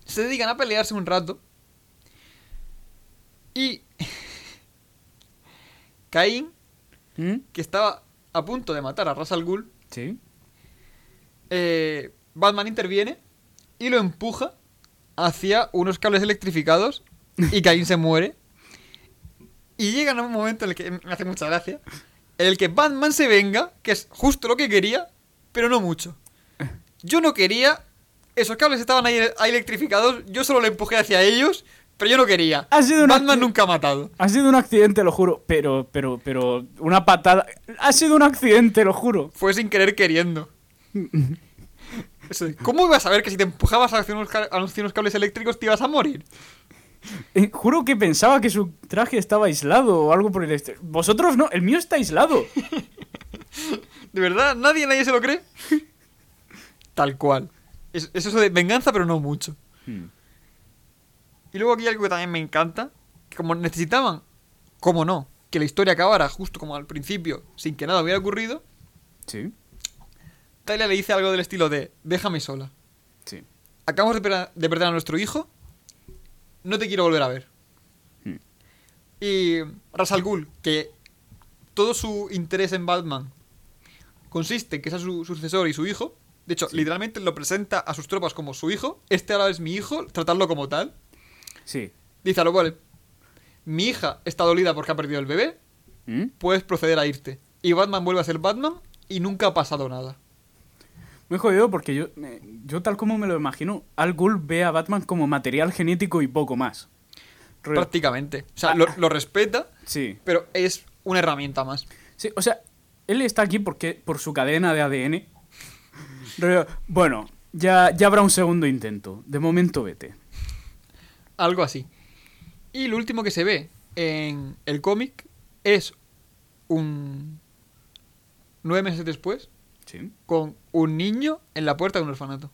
Se dedican a pelearse un rato. Y Caín, Mm. que estaba a punto de matar a Ras Al Ghul, Sí. eh, Batman interviene y lo empuja hacia unos cables electrificados y Caín se muere. Y llega en un momento en el que me hace mucha gracia, en el que Batman se venga, que es justo lo que quería, pero no mucho. Yo no quería, esos cables estaban ahí, ahí electrificados, yo solo le empujé hacia ellos, pero yo no quería. Ha sido Batman nunca ha matado. Ha sido un accidente, lo juro. Pero, pero, pero. Una patada. Ha sido un accidente, lo juro. Fue sin querer queriendo. ¿Cómo ibas a saber que si te empujabas hacia unos, unos cables eléctricos te ibas a morir? Eh, juro que pensaba que su traje estaba aislado o algo por el estilo. Vosotros no, el mío está aislado. ¿De verdad? ¿Nadie, nadie se lo cree? Tal cual. Es, es eso de venganza, pero no mucho. Hmm. Y luego aquí algo que también me encanta. Que como necesitaban, como no, que la historia acabara justo como al principio, sin que nada hubiera ocurrido, Sí, Talia le dice algo del estilo de, déjame sola. sí. Acabamos de, per- de perder a nuestro hijo, no te quiero volver a ver. Hmm. Y Ras Al Ghul, que todo su interés en Batman consiste en que sea su sucesor y su hijo, de hecho, literalmente lo presenta a sus tropas como su hijo, este ahora es mi hijo, tratarlo como tal, Sí. dice a lo cual, mi hija está dolida porque ha perdido el bebé, ¿Mm? puedes proceder a irte. Y Batman vuelve a ser Batman y nunca ha pasado nada. Muy jodido porque yo, me- yo tal como me lo imagino, Al Ghul ve a Batman como material genético y poco más. Prácticamente. O sea, Ah. lo, lo respeta, Sí. pero es una herramienta más. Sí, o sea, él está aquí porque por su cadena de ADN. Bueno, ya, ya habrá un segundo intento. De momento vete. Algo así. Y lo último que se ve en el cómic es un... Nueve meses después, Sí. con un niño en la puerta de un orfanato.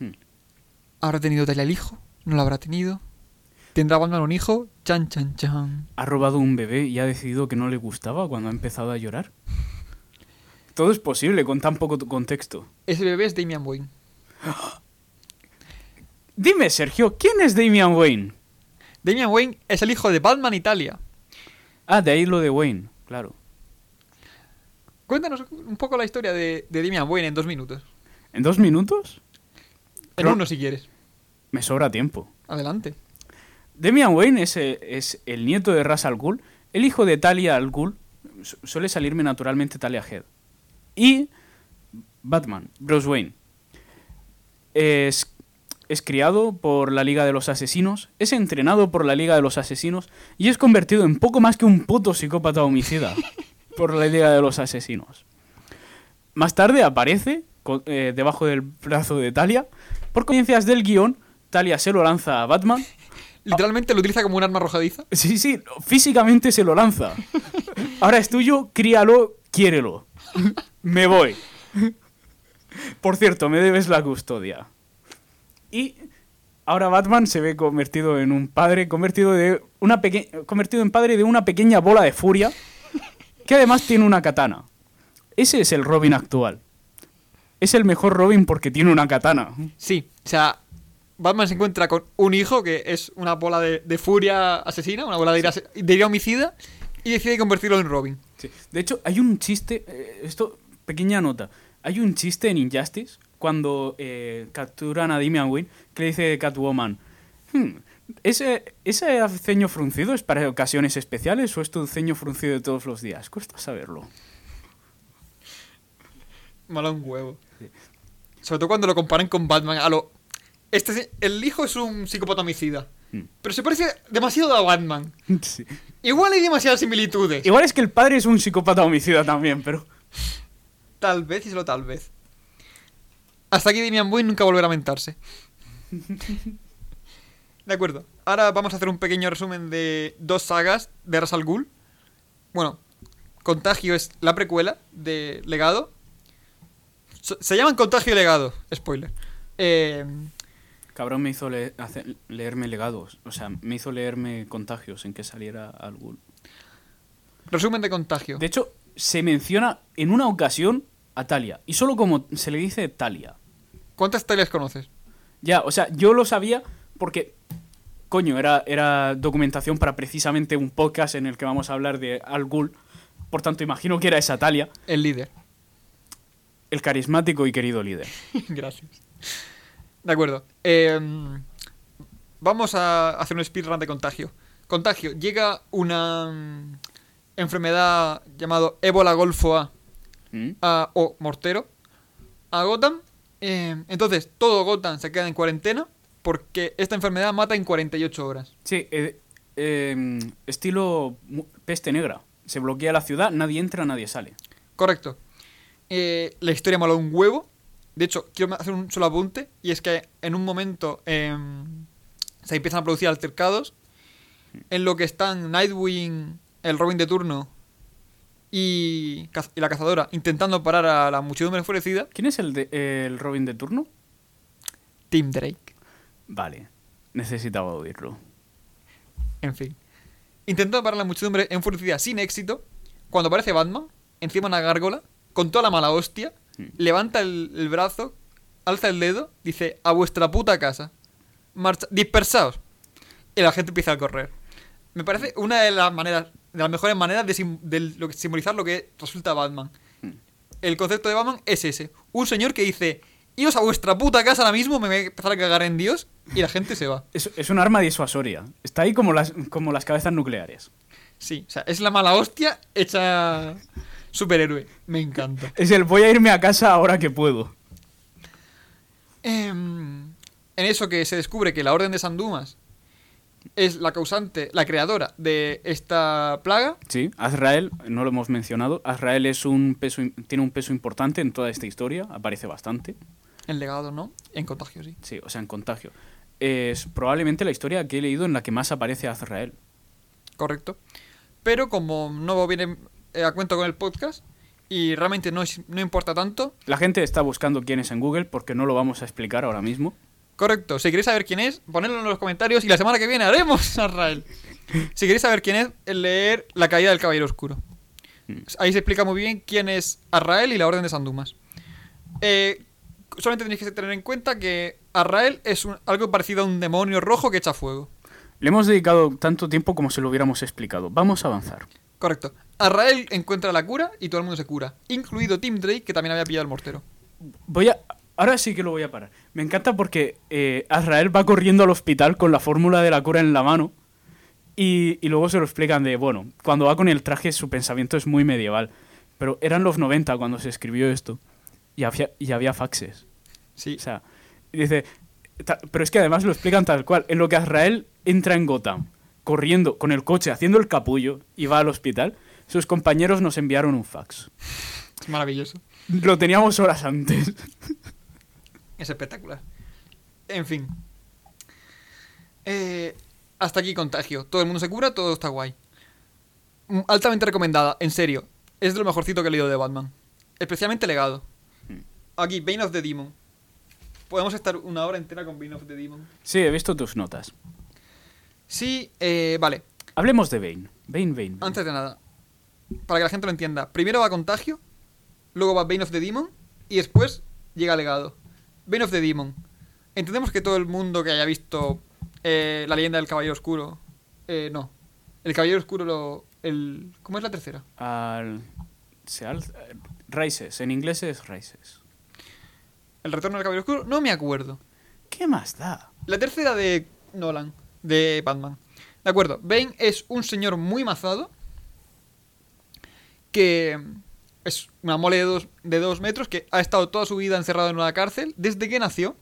Hmm. ¿Habrá tenido Talia el hijo? ¿No lo habrá tenido? ¿Tendrá Batman un hijo? Chan, chan, chan. Ha robado un bebé y ha decidido que no le gustaba cuando ha empezado a llorar. Todo es posible con tan poco contexto. Ese bebé es Damian Wayne. Dime, Sergio, ¿quién es Damian Wayne? Damian Wayne es el hijo de Batman Italia. Ah, de ahí lo de Wayne, claro. Cuéntanos un poco la historia de, de Damian Wayne en dos minutos. ¿En dos minutos? En Pero- uno si quieres. Me sobra tiempo. Adelante. Damian Wayne es, es el nieto de Ras al Ghul, el hijo de Talia al Ghul. Su- Suele salirme naturalmente Talia Head. Y Batman, Bruce Wayne. Es, es criado por la Liga de los Asesinos, es entrenado por la Liga de los Asesinos y es convertido en poco más que un puto psicópata homicida por la Liga de los Asesinos. Más tarde aparece eh, debajo del brazo de Talia. Por coincidencias del guion, Talia se lo lanza a Batman Literalmente lo utiliza como un arma arrojadiza. Sí, sí, físicamente se lo lanza. Ahora es tuyo, críalo, quiérelo. Me voy. Por cierto, me debes la custodia. Y ahora Batman se ve convertido en un padre, convertido de una peque- convertido en padre de una pequeña bola de furia que además tiene una katana. Ese es el Robin actual. Es el mejor Robin porque tiene una katana. Sí, o sea, Batman se encuentra con un hijo que es una bola de, de furia asesina, una bola de ira, de ira homicida, y decide convertirlo en Robin. Sí. De hecho, hay un chiste, eh, esto, pequeña nota, hay un chiste en Injustice cuando eh, capturan a Damian Wayne que le dice Catwoman, "Hmm, ¿ese, ¿ese ceño fruncido es para ocasiones especiales o es tu ceño fruncido de todos los días? Cuesta saberlo. Malo un huevo. Sobre todo cuando lo comparan con Batman. A lo, este, es- el hijo es un psicópata homicida. Hmm. Pero se parece demasiado a Batman. Sí. Igual hay demasiadas similitudes. Igual es que el padre es un psicópata homicida también, pero... Tal vez y solo tal vez. Hasta aquí Damian Wayne nunca volverá a mentarse. De acuerdo. Ahora vamos a hacer un pequeño resumen de dos sagas de Ras al Ghul. Bueno, Contagio es la precuela de Legado. Se llaman Contagio y Legado. Spoiler. Eh, Cabrón me hizo le- hacer- leerme legados, o sea, me hizo leerme contagios en que saliera al Ghul. resumen de Contagio. De hecho, se menciona en una ocasión a Talia. Y solo como se le dice Talia. ¿Cuántas tales conoces? Ya, o sea, yo lo sabía porque, coño, era, era documentación para precisamente un podcast en el que vamos a hablar de Al Ghul. Por tanto, imagino que era esa Talia, El líder. el carismático y querido líder. Gracias. De acuerdo. Eh, vamos a hacer un speedrun de contagio. Contagio. Llega una mm, enfermedad llamado ébola golfo A, ¿Mm? a- o mortero a Gotham. Eh, entonces, todo Gotham se queda en cuarentena porque esta enfermedad mata en 48 horas. Sí, eh, eh, estilo peste negra. Se bloquea la ciudad, nadie entra, nadie sale. Correcto. Eh, la historia mola un huevo. De hecho, quiero hacer un solo apunte. Y es que en un momento em, se empiezan a producir altercados. En lo que están Nightwing, el Robin de turno y, y la cazadora intentando parar a la muchedumbre enfurecida. ¿Quién es el, de- el Robin de turno? Tim Drake. Vale, necesitaba oírlo. En fin. Intentando parar a la muchedumbre enfurecida sin éxito. Cuando aparece Batman, encima de una gárgola, con toda la mala hostia, Mm. levanta el, el brazo, alza el dedo, dice, a vuestra puta casa. Marcha, dispersaos. Y la gente empieza a correr. Me parece una de las maneras, de las mejores maneras de, sim- de lo que- simbolizar lo que resulta Batman. Mm. El concepto de Batman es ese. Un señor que dice, iros a vuestra puta casa ahora mismo, me voy a empezar a cagar en Dios y la gente se va. Es, es un arma disuasoria. Está ahí como las, como las cabezas nucleares. Sí, o sea, es la mala hostia hecha superhéroe. Me encanta. Es el voy a irme a casa ahora que puedo. Em, en eso que se descubre que la Orden de San Dumas es la causante, la creadora de esta plaga. Sí, Azrael, no lo hemos mencionado. Azrael es un peso, tiene un peso importante en toda esta historia. Aparece bastante. En legado, ¿no? En contagio, sí. Sí, o sea, en contagio. Es probablemente la historia que he leído en la que más aparece Azrael. Correcto. Pero como no viene eh, a cuento con el podcast y realmente no, es- no importa tanto, La gente está buscando quién es en Google porque no lo vamos a explicar ahora mismo. Correcto. Si queréis saber quién es, ponedlo en los comentarios y la semana que viene haremos a Israel. Si queréis saber quién es, el leer La caída del Caballero Oscuro. Mm. Ahí se explica muy bien quién es Arrael y la Orden de San Dumas. Eh, solamente tenéis que tener en cuenta que Arrael es un- algo parecido a un demonio rojo que echa fuego. Le hemos dedicado tanto tiempo como si lo hubiéramos explicado. Vamos a avanzar. Correcto. Arrael encuentra la cura y todo el mundo se cura, incluido Tim Drake, que también había pillado el mortero. Voy a. Ahora sí que lo voy a parar. Me encanta porque eh, Azrael va corriendo al hospital con la fórmula de la cura en la mano. Y, y luego se lo explican de, bueno, cuando va con el traje su pensamiento es muy medieval. Pero eran los 90 cuando se escribió esto. Y había, y había faxes. Sí. O sea, dice. Pero es que además lo explican tal cual. En lo que Azrael entra en Gotham, corriendo con el coche, haciendo el capullo y va al hospital, sus compañeros nos enviaron un fax. Es maravilloso. Lo teníamos horas antes. Es espectacular. En fin. Eh, hasta aquí contagio. Todo el mundo se cura, todo está guay. Mm, Altamente recomendada, en serio. Es de lo mejorcito que he leído de Batman. Especialmente legado. Aquí, Bane of the Demon. Podemos estar una hora entera con Bane of the Demon. Sí, he visto tus notas. Sí, eh, vale. Hablemos de Bane. Bane, Bane. Bane. Antes de nada, para que la gente lo entienda, primero va Contagio, luego va Bane of the Demon y después llega Legado. Bane of the Demon. Entendemos que todo el mundo que haya visto eh, la leyenda del Caballero Oscuro. Eh, no. El Caballero Oscuro lo. El, ¿Cómo es la tercera? Al... Se alza... Rises. En inglés es Rises. El retorno del Caballero Oscuro. No me acuerdo. ¿Qué más da? La tercera de Nolan, de Batman. De acuerdo, Bane es un señor muy mazado que es una mole de dos, de dos metros que ha estado toda su vida encerrado en una cárcel desde que nació,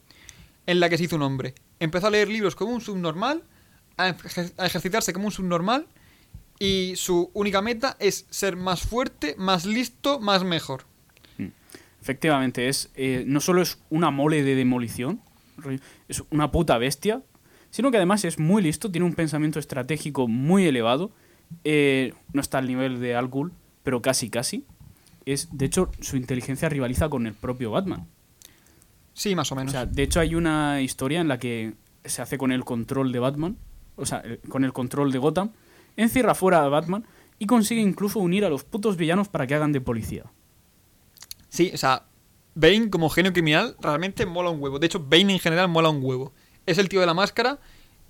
en la que se hizo un hombre. Empezó a leer libros como un subnormal, a, ejer- a ejercitarse como un subnormal y su única meta es ser más fuerte, más listo, más mejor. Efectivamente, es eh, no solo es una mole de demolición, es una puta bestia, sino que además es muy listo, tiene un pensamiento estratégico muy elevado. eh, no está al nivel de Al Ghul, pero casi casi. Es, de hecho, su inteligencia rivaliza con el propio Batman. Sí, más o O menos. sea, de hecho hay una historia en la que se hace con el control de Batman, o sea, con el control de Gotham, encierra fuera a Batman y consigue incluso unir a los putos villanos para que hagan de policía. Sí, o sea, Bane como genio criminal realmente mola un huevo. De hecho, Bane en general mola un huevo. Es el tío de la máscara.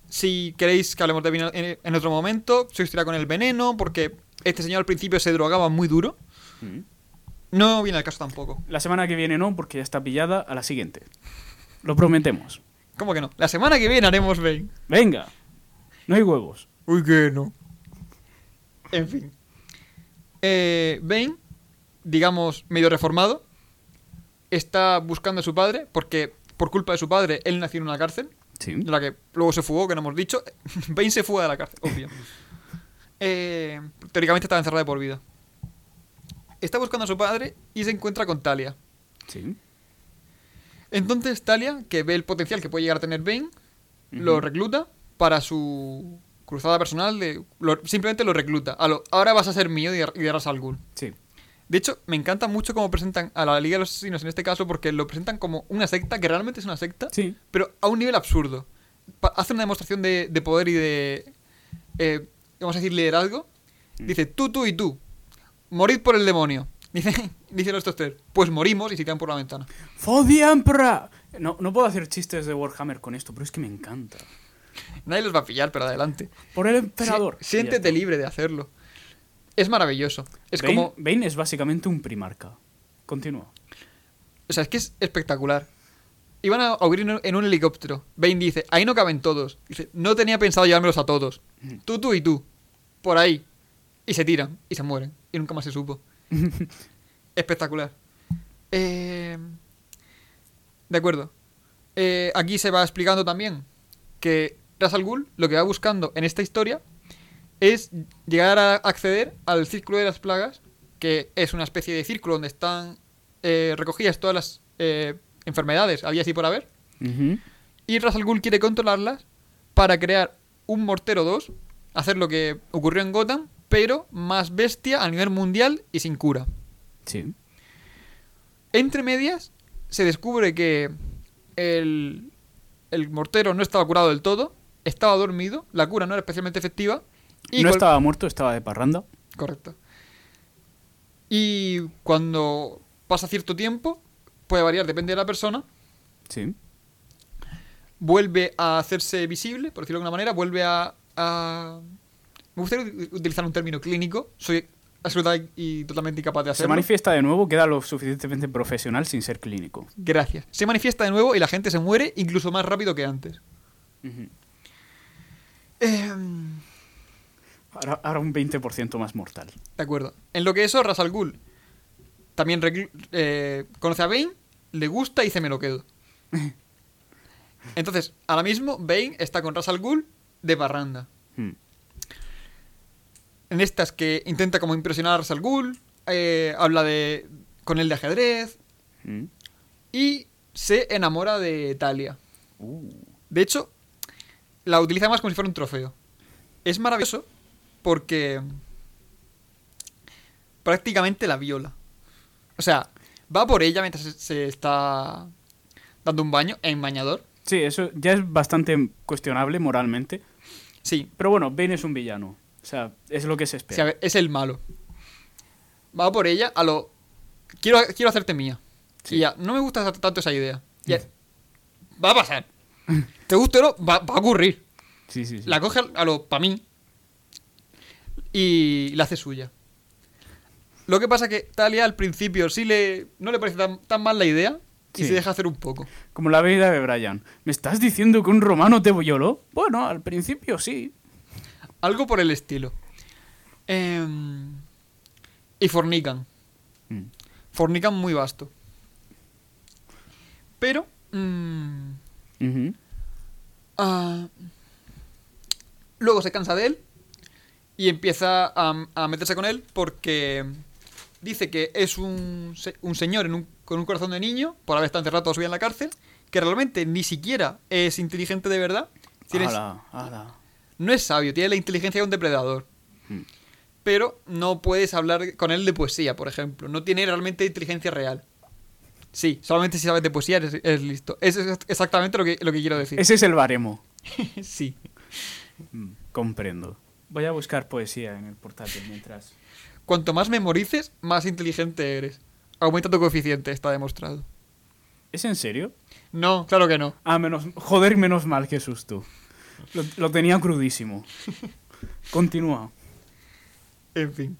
Si queréis que hablemos de Bane en, otro momento, su historia con el veneno, porque este señor al principio se drogaba muy duro. Mm. No viene al caso tampoco. La semana que viene no, porque ya está pillada a la siguiente. Lo prometemos. ¿Cómo que no? La semana que viene haremos Bane. Venga, no hay huevos. Uy, que no. En fin. Eh, Bane, digamos, medio reformado, está buscando a su padre, porque por culpa de su padre él nació en una cárcel. Sí. de la que luego se fugó, que no hemos dicho. Bane se fuga de la cárcel, obvio. Eh, teóricamente estaba encerrado de por vida. Está buscando a su padre y se encuentra con Talia. Sí. Entonces Talia, que ve el potencial que puede llegar a tener Bane, lo recluta para su cruzada personal. De, lo- simplemente lo recluta. A lo, ahora vas a ser mío y de, y de Ra's al Ghul. Sí. De hecho, me encanta mucho cómo presentan a la Liga de los Asesinos en este caso, porque lo presentan como una secta, que realmente es una secta, Sí. pero a un nivel absurdo. Pa- hace una demostración de, de poder y de, eh, vamos a decir, liderazgo. Dice, tú, tú y tú, morid por el demonio. Dice, dice los estos tres, pues morimos y se tiran por la ventana. Emperor. No, no puedo hacer chistes de Warhammer con esto, pero es que me encanta. Nadie los va a pillar, pero adelante. Por el emperador. Sí, siéntete libre de hacerlo. Es maravilloso. Es. Bane, como... Bane es básicamente un primarca. Continúa. O sea, es que es espectacular. Iban a huir en un- en un helicóptero. Bane dice, ahí no caben todos. Dice, no tenía pensado llevármelos a todos. Tú, tú y tú. Por ahí. Y se tiran. Y se mueren. Y nunca más se supo. Espectacular. Eh, de acuerdo. Eh, aquí se va explicando también que Ras al Ghul lo que va buscando en esta historia es llegar a acceder al círculo de las plagas, que es una especie de círculo donde están eh, recogidas todas las eh, enfermedades, había así por haber, y Ras al Ghul quiere controlarlas para crear un Mortero 2, hacer lo que ocurrió en Gotham, pero más bestia a nivel mundial y sin cura. Sí. Entre medias, se descubre que el, el mortero no estaba curado del todo, estaba dormido, la cura no era especialmente efectiva. Y no estaba muerto, estaba de parranda. Correcto. Y cuando pasa cierto tiempo, puede variar, depende de la persona, Sí. vuelve a hacerse visible, por decirlo de alguna manera, vuelve a... a- Me gustaría utilizar un término clínico, soy absoluta y totalmente incapaz de Se hacerlo. manifiesta de nuevo, queda lo suficientemente profesional sin ser clínico. Gracias. Se manifiesta de nuevo y la gente se muere incluso más rápido que antes. Em, Ahora, ahora un 20% más mortal. De acuerdo. En lo que eso, Ras al Ghul también eh, conoce a Bane, le gusta y dice me lo quedo. Entonces, ahora mismo Bane está con Ras al Ghul de parranda. Mm. En estas que intenta como impresionar a Ghul, eh, habla de con él de ajedrez Mm. y se enamora de Talia. Uh. De hecho, la utiliza más como si fuera un trofeo. Es maravilloso porque prácticamente la viola. O sea, va por ella mientras se, se está dando un baño en bañador. Sí, eso ya es bastante cuestionable moralmente. Sí, Pero bueno, Bane es un villano. O sea, es lo que se espera. ver, es el malo. Va por ella a lo... Quiero, quiero hacerte mía. Sí. Y ya, no me gusta tanto esa idea. Ya, va a pasar. Te guste o no, va, va a ocurrir. Sí, sí, sí. La coge a lo para mí y la hace suya. Lo que pasa que Talia al principio sí le no le parece tan, tan mal la idea y Sí. se deja hacer un poco. Como la vida de Brian. ¿Me estás diciendo que un romano te violó? Bueno, al principio sí. Algo por el estilo. Em, y fornican. Mm. Fornican muy vasto. Pero... mm, ah, luego se cansa de él y empieza a, a meterse con él porque dice que es un, un señor en un- con un corazón de niño por haber estado encerrado toda su vida en la cárcel, que realmente ni siquiera es inteligente de verdad. Tiene- Ala, ala. No es sabio, tiene la inteligencia de un depredador. Mm. Pero no puedes hablar con él de poesía, por ejemplo. No tiene realmente inteligencia real. Sí, solamente si sabes de poesía eres, eres listo. Eso es exactamente lo que, lo que quiero decir. Ese es el baremo. sí. Mm, comprendo. Voy a buscar poesía en el portátil mientras. Cuanto más memorices, más inteligente eres. Aumenta tu coeficiente, está demostrado. ¿Es en serio? No, claro que no. Ah, menos. Joder, menos mal que susto. Lo, lo tenía crudísimo. Continúa. En fin.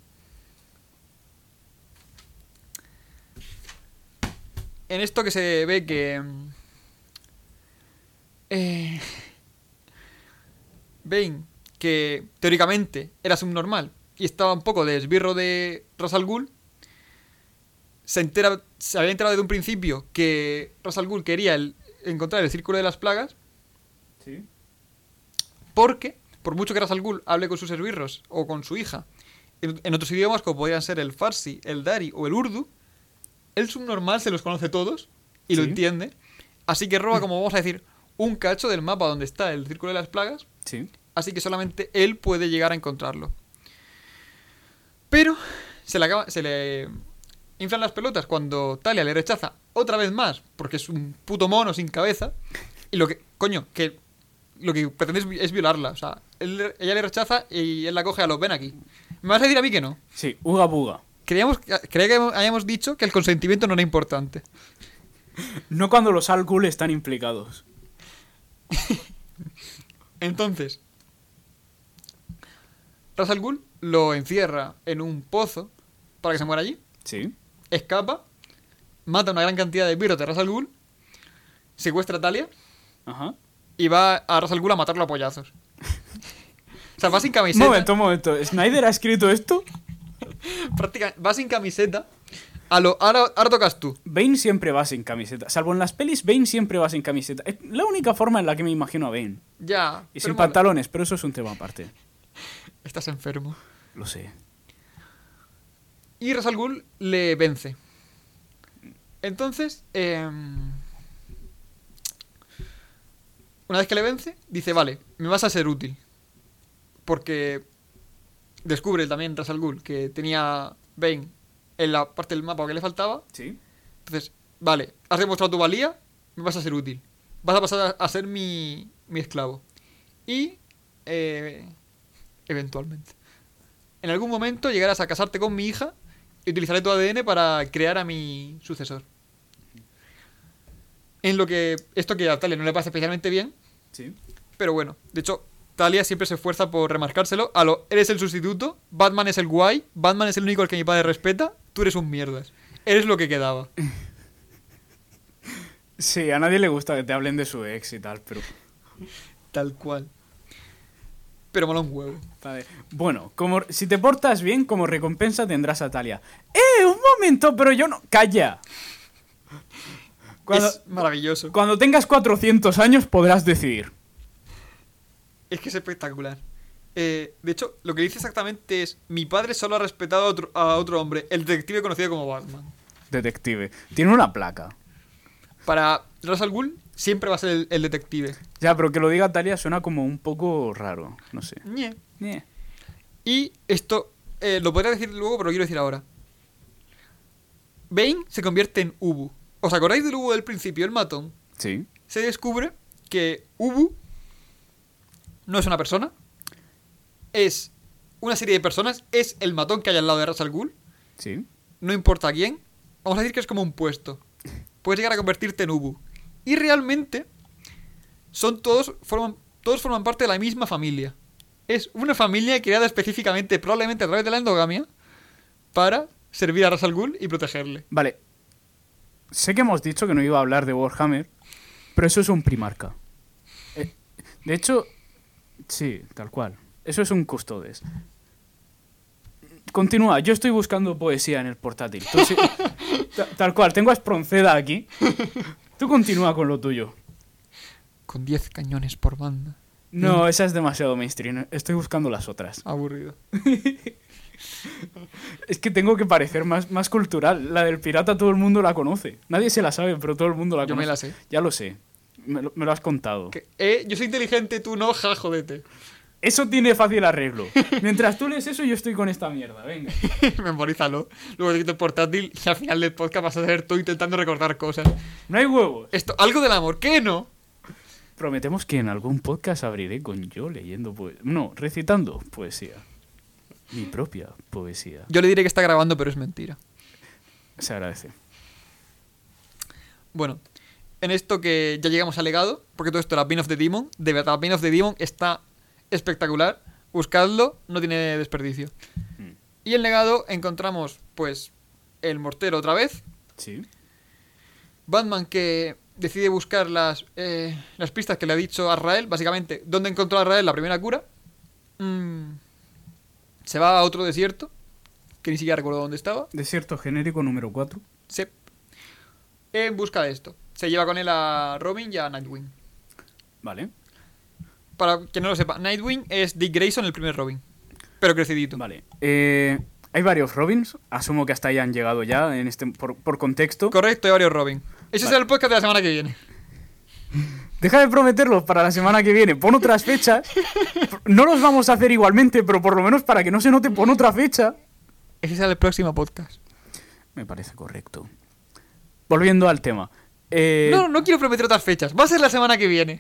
En esto que se ve que... Eh, Bane, que teóricamente era subnormal y estaba un poco de esbirro de Ras al Ghul, se, entera, se había enterado desde un principio que Ras al Ghul quería el- encontrar el círculo de las plagas Sí. Porque, por mucho que Ras al Ghul hable con sus esbirros o con su hija, en, en otros idiomas como podrían ser el farsi, el dari o el urdu, el subnormal se los conoce todos y lo entiende. Así que roba, como vamos a decir, un cacho del mapa donde está el círculo de las plagas. Sí. Así que solamente él puede llegar a encontrarlo. Pero se le, acaba, se le inflan las pelotas cuando Talia le rechaza otra vez más, porque es un puto mono sin cabeza. Y lo que, coño, que lo que pretende es, vi- es violarla. O sea, él ella le rechaza y él la coge a los ven aquí. ¿Me vas a decir a mí que no? Sí, uga buga. Creíamos, creía que hayamos dicho que el consentimiento no era importante. No cuando los Al-Ghul están implicados. Entonces, Ras al Ghul lo encierra en un pozo para que se muera allí. Sí. escapa, mata una gran cantidad de virus de Ras al Ghul secuestra a Talia Ajá. Y va a Ras al Ghul a matarlo a pollazos. o sea, va sin Un camiseta. momento, un momento. ¿Snyder ha escrito esto? práctica- va sin camiseta. A lo, ahora, ahora tocas tú. Bane siempre va sin camiseta. Salvo en las pelis, Bane siempre va sin camiseta. Es la única forma en la que me imagino a Bane. Ya. Y sin mola. pantalones, pero eso es un tema aparte. Estás enfermo. Lo sé. Y Ras al Ghul le vence. Entonces, em, una vez que le vence, dice, vale, me vas a ser útil. Porque descubre también Ras al Ghul que tenía Bane en la parte del mapa que le faltaba. ¿Sí? Entonces, vale, has demostrado tu valía, me vas a ser útil. Vas a pasar a, a ser mi, mi esclavo. Y, eh, eventualmente, en algún momento llegarás a casarte con mi hija y utilizaré tu ADN para crear a mi sucesor. En lo que esto que a Talia no le pasa especialmente bien, Sí. pero bueno, de hecho, Talia siempre se esfuerza por remarcárselo. A lo, eres el sustituto, Batman es el guay, Batman es el único al que mi padre respeta, tú eres un mierdas. Eres lo que quedaba. Sí, a nadie le gusta que te hablen de su ex y tal, pero... Tal cual. Pero mola un huevo. Vale. Bueno, como, si te portas bien, como recompensa tendrás a Talia. ¡Eh! ¡Un momento! Pero yo no... ¡Calla! Cuando, Es maravilloso. cuando tengas 400 años podrás decidir. Es que es espectacular. Eh, de hecho, lo que dice exactamente es: Mi padre solo ha respetado a otro, a otro hombre, el detective conocido como Batman. Detective. Tiene una placa. Para Ra's al Ghul, siempre va a ser el, el detective. Ya, pero que lo diga Talia suena como un poco raro. No sé. Ñe. Y esto eh, lo podría decir luego, pero lo quiero decir ahora. Bane se convierte en Ubu. ¿Os acordáis del Ubu del principio, el matón? Sí. Se descubre que Ubu no es una persona, es una serie de personas, es el matón que hay al lado de Ra's al Ghul, Sí. no importa quién, vamos a decir que es como un puesto. Puedes llegar a convertirte en Ubu. Y realmente son todos forman todos forman parte de la misma familia. Es una familia creada específicamente, probablemente a través de la endogamia, para servir a Ra's al Ghul y protegerle. Vale. Sé que hemos dicho que no iba a hablar de Warhammer, pero eso es un primarca. Eh, de hecho, sí, tal cual. Eso es un custodes. Continúa, yo estoy buscando poesía en el portátil. Tú sí- ta- tal cual, tengo a Espronceda aquí. Tú continúa con lo tuyo. Con 10 cañones por banda. No, esa es demasiado mainstream. Estoy buscando las otras. Aburrido. Es que tengo que parecer más, más cultural. La del pirata todo el mundo la conoce. Nadie se la sabe, pero todo el mundo la Yo conoce. me la sé. Ya lo sé. Me lo, me lo has contado. Que- eh, yo soy inteligente, tú no, ja, jodete. Eso tiene fácil arreglo. Mientras tú lees eso, yo estoy con esta mierda. Venga. Memorízalo. Luego te quito el portátil y al final del podcast vas a ser tú intentando recordar cosas. No hay huevos. Esto, algo del amor, ¿qué no? Prometemos que en algún podcast abriré con yo leyendo poesía. No, recitando poesía. Mi propia poesía. Yo le diré que está grabando, pero es mentira. Se agradece. Bueno, en esto que ya llegamos al legado, porque todo esto era Bean of the Demon, de verdad, Bean of the Demon está espectacular. Buscadlo, no tiene desperdicio. Mm. Y en legado encontramos, pues, el mortero otra vez. Sí. Batman que decide buscar las, eh, las pistas que le ha dicho a Rael, básicamente, ¿dónde encontró a Rael la primera cura? Mm, se va a otro desierto, que ni siquiera recuerdo dónde estaba. Desierto genérico número 4. Se, en busca de esto. Se lleva con él a Robin y a Nightwing. Vale. Para quien no lo sepa, Nightwing es Dick Grayson, el primer Robin. Pero crecidito. Vale. Eh, hay varios Robins. Asumo que hasta ahí han llegado ya en este, por, por contexto. Correcto, hay varios Robin. Ese Vale. será el podcast de la semana que viene. Deja de prometerlos para la semana que viene. Pon otras fechas. No los vamos a hacer igualmente, pero por lo menos para que no se note, pon otra fecha. Ese será el próximo podcast. Me parece correcto. Volviendo al tema. Eh, No, no quiero prometer otras fechas. Va a ser la semana que viene.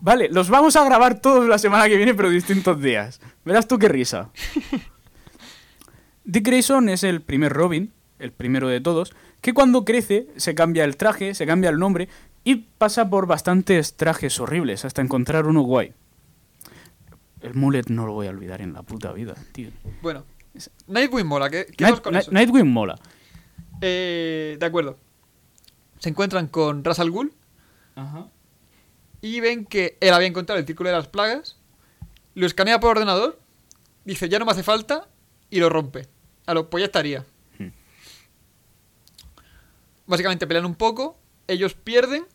Vale, los vamos a grabar todos la semana que viene, pero distintos días. Verás tú qué risa. Dick Grayson es el primer Robin, el primero de todos, que cuando crece se cambia el traje, se cambia el nombre y pasa por bastantes trajes horribles hasta encontrar uno guay. El mullet no lo voy a olvidar en la puta vida, tío. Bueno, Nightwing mola. ¿Qué, qué Night- vamos con Night- eso? Nightwing mola. Eh, de acuerdo. Se encuentran con Ras al Ghul Ajá. y ven que él había encontrado el círculo de las plagas, lo escanea por ordenador, dice ya no me hace falta y lo rompe. A lo pues ya estaría. Hmm. Básicamente pelean un poco, ellos pierden,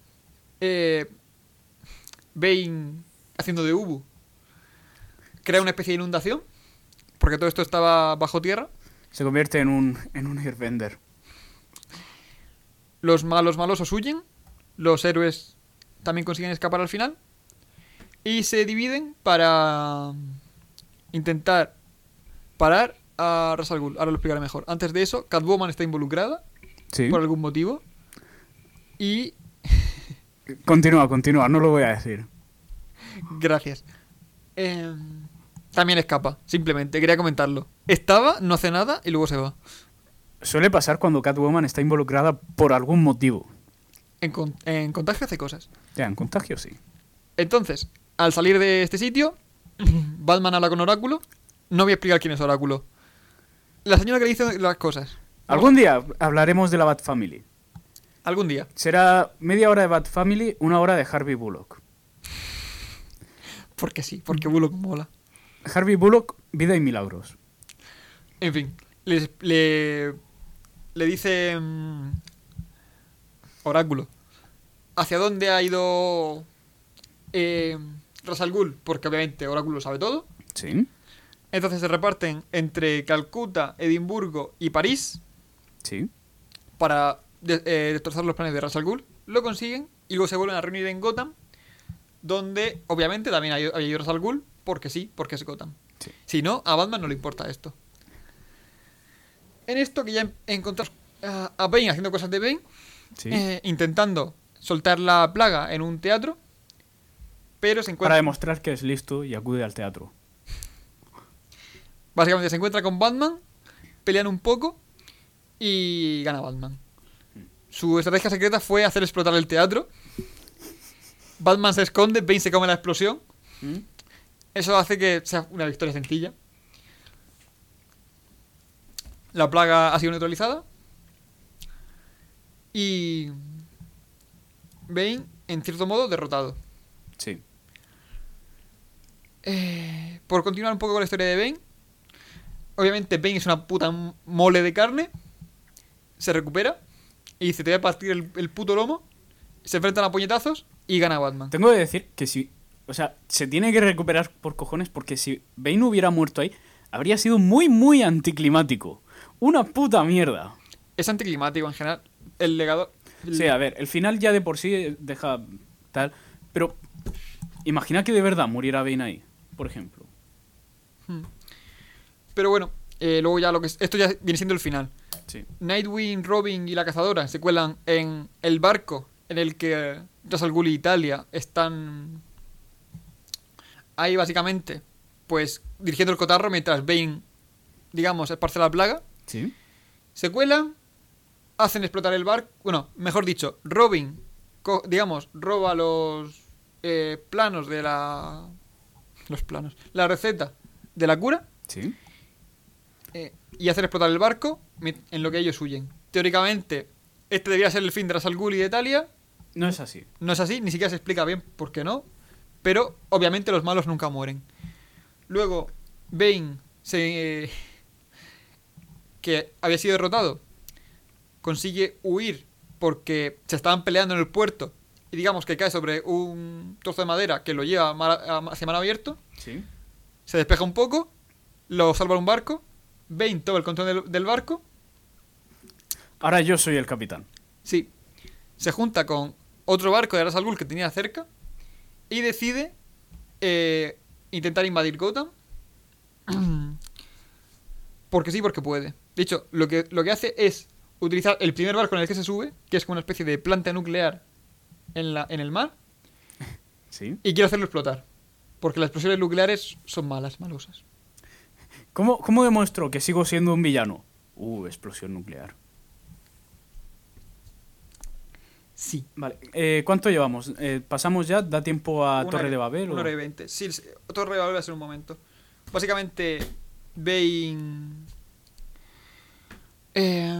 eh, Bane haciendo de Ubu crea una especie de inundación, porque todo esto estaba bajo tierra. Se convierte en un, en un airbender. Los malos malosos huyen, los héroes también consiguen escapar al final y se dividen para intentar parar a Ra's al Ghul. Ahora lo explicaré mejor. Antes de eso, Catwoman está involucrada Sí. por algún motivo y Continúa, continúa, no lo voy a decir. gracias. Em, también escapa, simplemente quería comentarlo. Estaba, no hace nada y luego se va. Suele pasar cuando Catwoman está involucrada por algún motivo. En, con- en contagio hace cosas. Ya, en contagio sí. Entonces, al salir de este sitio, Batman habla con Oráculo. No voy a explicar quién es Oráculo. La señora que le dice las cosas. Algún día hablaremos de la Bat Family. Algún día. Será media hora de Bat Family, una hora de Harvey Bullock. Porque sí, porque Bullock mola. Harvey Bullock, vida y milagros. En fin, le, le dice mm, Oráculo. ¿Hacia dónde ha ido eh, Ra's al Ghul? Porque obviamente Oráculo sabe todo. Sí, Entonces se reparten entre Calcuta, Edimburgo y París sí. para de- eh, destrozar los planes de Ra's al Ghul. Lo consiguen y luego se vuelven a reunir en Gotham, donde obviamente también hay, hay Ra's al Ghul, porque sí, porque es Gotham. Sí. Si no, a Batman no le importa esto. En esto que ya en- encontramos a a Bane haciendo cosas de Bane, sí. eh, intentando soltar la plaga en un teatro, pero se Para encuentra, demostrar que es listo y acude al teatro. básicamente se encuentra con Batman, pelean un poco y gana Batman. Su estrategia secreta fue hacer explotar el teatro. Batman se esconde, Bane se come la explosión. Eso hace que sea una victoria sencilla. La plaga ha sido neutralizada. Y. Bane, en cierto modo, derrotado. Sí. Eh, por continuar un poco con la historia de Bane. Obviamente, Bane es una puta mole de carne. Se recupera. Y dice: Te voy a partir el, el puto lomo. Se enfrentan a puñetazos. Y gana Batman. Tengo que decir que si. O sea, se tiene que recuperar por cojones porque si Bane hubiera muerto ahí, habría sido muy, muy anticlimático. Una puta mierda. Es anticlimático en general. El legado. el- Sí, a ver, el final ya de por sí deja tal. Pero imagina que de verdad muriera Bane ahí, por ejemplo. Pero bueno, eh, luego ya lo que. es- Esto ya viene siendo el final. Sí. Nightwing, Robin y la cazadora se cuelan en el barco en el que Ra's al Italia están ahí básicamente, pues dirigiendo el cotarro mientras Bane, digamos, esparce la plaga. Sí. Se cuelan, hacen explotar el barco. Bueno, mejor dicho, Robin, digamos, roba los eh, planos de la. Los planos. La receta de la cura Sí. eh, y hacer explotar el barco en lo que ellos huyen. Teóricamente, este debería ser el fin de Ra's al Ghul y de Italia. No es así. No es así, ni siquiera se explica bien por qué no. Pero obviamente los malos nunca mueren. Luego, Bane, se, que había sido derrotado, consigue huir porque se estaban peleando en el puerto y digamos que cae sobre un trozo de madera que lo lleva a mar- a- hacia mar abierto. Sí. Se despeja un poco, lo salva un barco, Bane toma el control del, del barco, Ahora yo soy el capitán. sí, se junta con otro barco de Ra's al Ghul que tenía cerca y decide eh, intentar invadir Gotham. Porque sí, porque puede. De hecho, lo que, lo que hace es utilizar el primer barco en el que se sube, que es como una especie de planta nuclear en, la, en el mar, Sí. y quiere hacerlo explotar. Porque las explosiones nucleares son malas, malosas. ¿Cómo, ¿Cómo demuestro que sigo siendo un villano? Uh, explosión nuclear. Sí. Vale, eh, ¿cuánto llevamos? Eh, ¿Pasamos ya? ¿Da tiempo a Una Torre hora- de Babel? Una hora y veinte. Sí, sí, Torre de Babel va a ser un momento. Básicamente, Bane... Eh,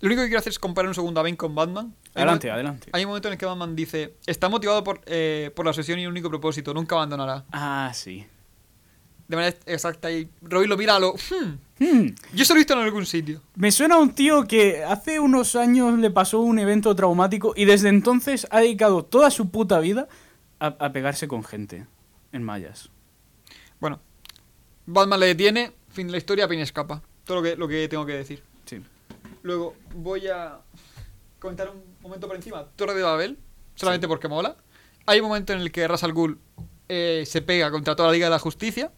lo único que quiero hacer es comparar un segundo a Bane con Batman. Hay Adelante, un- adelante. Hay un momento en el que Batman dice, está motivado por, eh, por la obsesión y un único propósito, nunca abandonará. Ah, sí. De manera exacta y Robin lo mira a lo... "Hmm, Hmm, yo se lo he visto en algún sitio. Me suena a un tío que hace unos años le pasó un evento traumático y desde entonces ha dedicado toda su puta vida a, a pegarse con gente en mallas. Bueno, Batman le detiene, fin de la historia, Pin escapa. Todo lo que, lo que tengo que decir. Sí. Luego voy a comentar un momento por encima. Torre de Babel, solamente porque mola. Hay un momento en el que Ras al Ghul eh, se pega contra toda la Liga de la Justicia.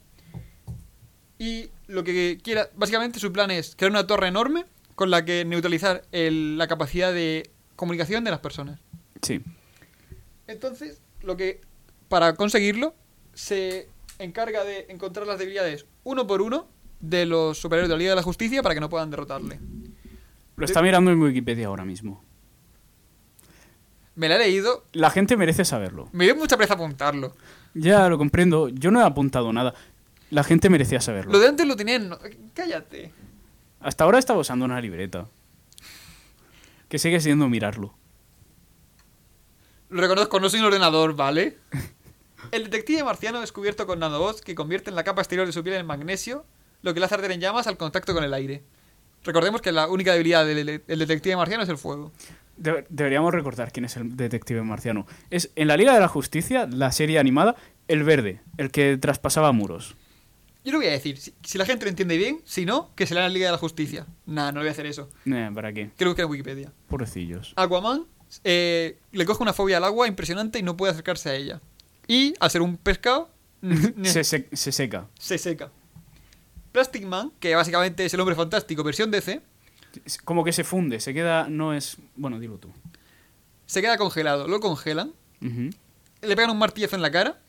Y lo que quiera, básicamente su plan es crear una torre enorme con la que neutralizar el- la capacidad de comunicación de las personas. Sí. Entonces, lo que para conseguirlo se encarga de encontrar las debilidades uno por uno de los superiores de la Liga de la Justicia para que no puedan derrotarle. Lo está mirando en Wikipedia ahora mismo. Me la he leído, La gente merece saberlo. me dio mucha pereza apuntarlo. Ya lo comprendo. Yo no he apuntado nada. La gente merecía saberlo. Lo de antes lo tenía en... no- Cállate. Hasta ahora estaba usando una libreta. Que sigue siendo mirarlo. Lo reconozco, no soy un ordenador, ¿vale? El detective marciano descubierto con nanobots que convierten la capa exterior de su piel en magnesio, lo que le hace arder en llamas al contacto con el aire. Recordemos que la única debilidad del, del detective marciano es el fuego. De- deberíamos recordar quién es el detective marciano. Es en la Liga de la Justicia, la serie animada, el verde, el que traspasaba muros. Yo lo voy a decir, si, si la gente lo entiende bien, si no, que se lea la Liga de la Justicia. Nah, no voy a hacer eso. Eh, ¿Para qué? Que lo busque en Wikipedia. Pobrecillos. Aquaman eh, le coge una fobia al agua impresionante y no puede acercarse a ella. Y, al ser un pescado, Se, se- se seca. se seca. Plastic Man, que básicamente es el hombre fantástico, versión DC, Como que se funde, se queda. No es. Bueno, dilo tú. se queda congelado. Lo congelan, le pegan un martillazo en la cara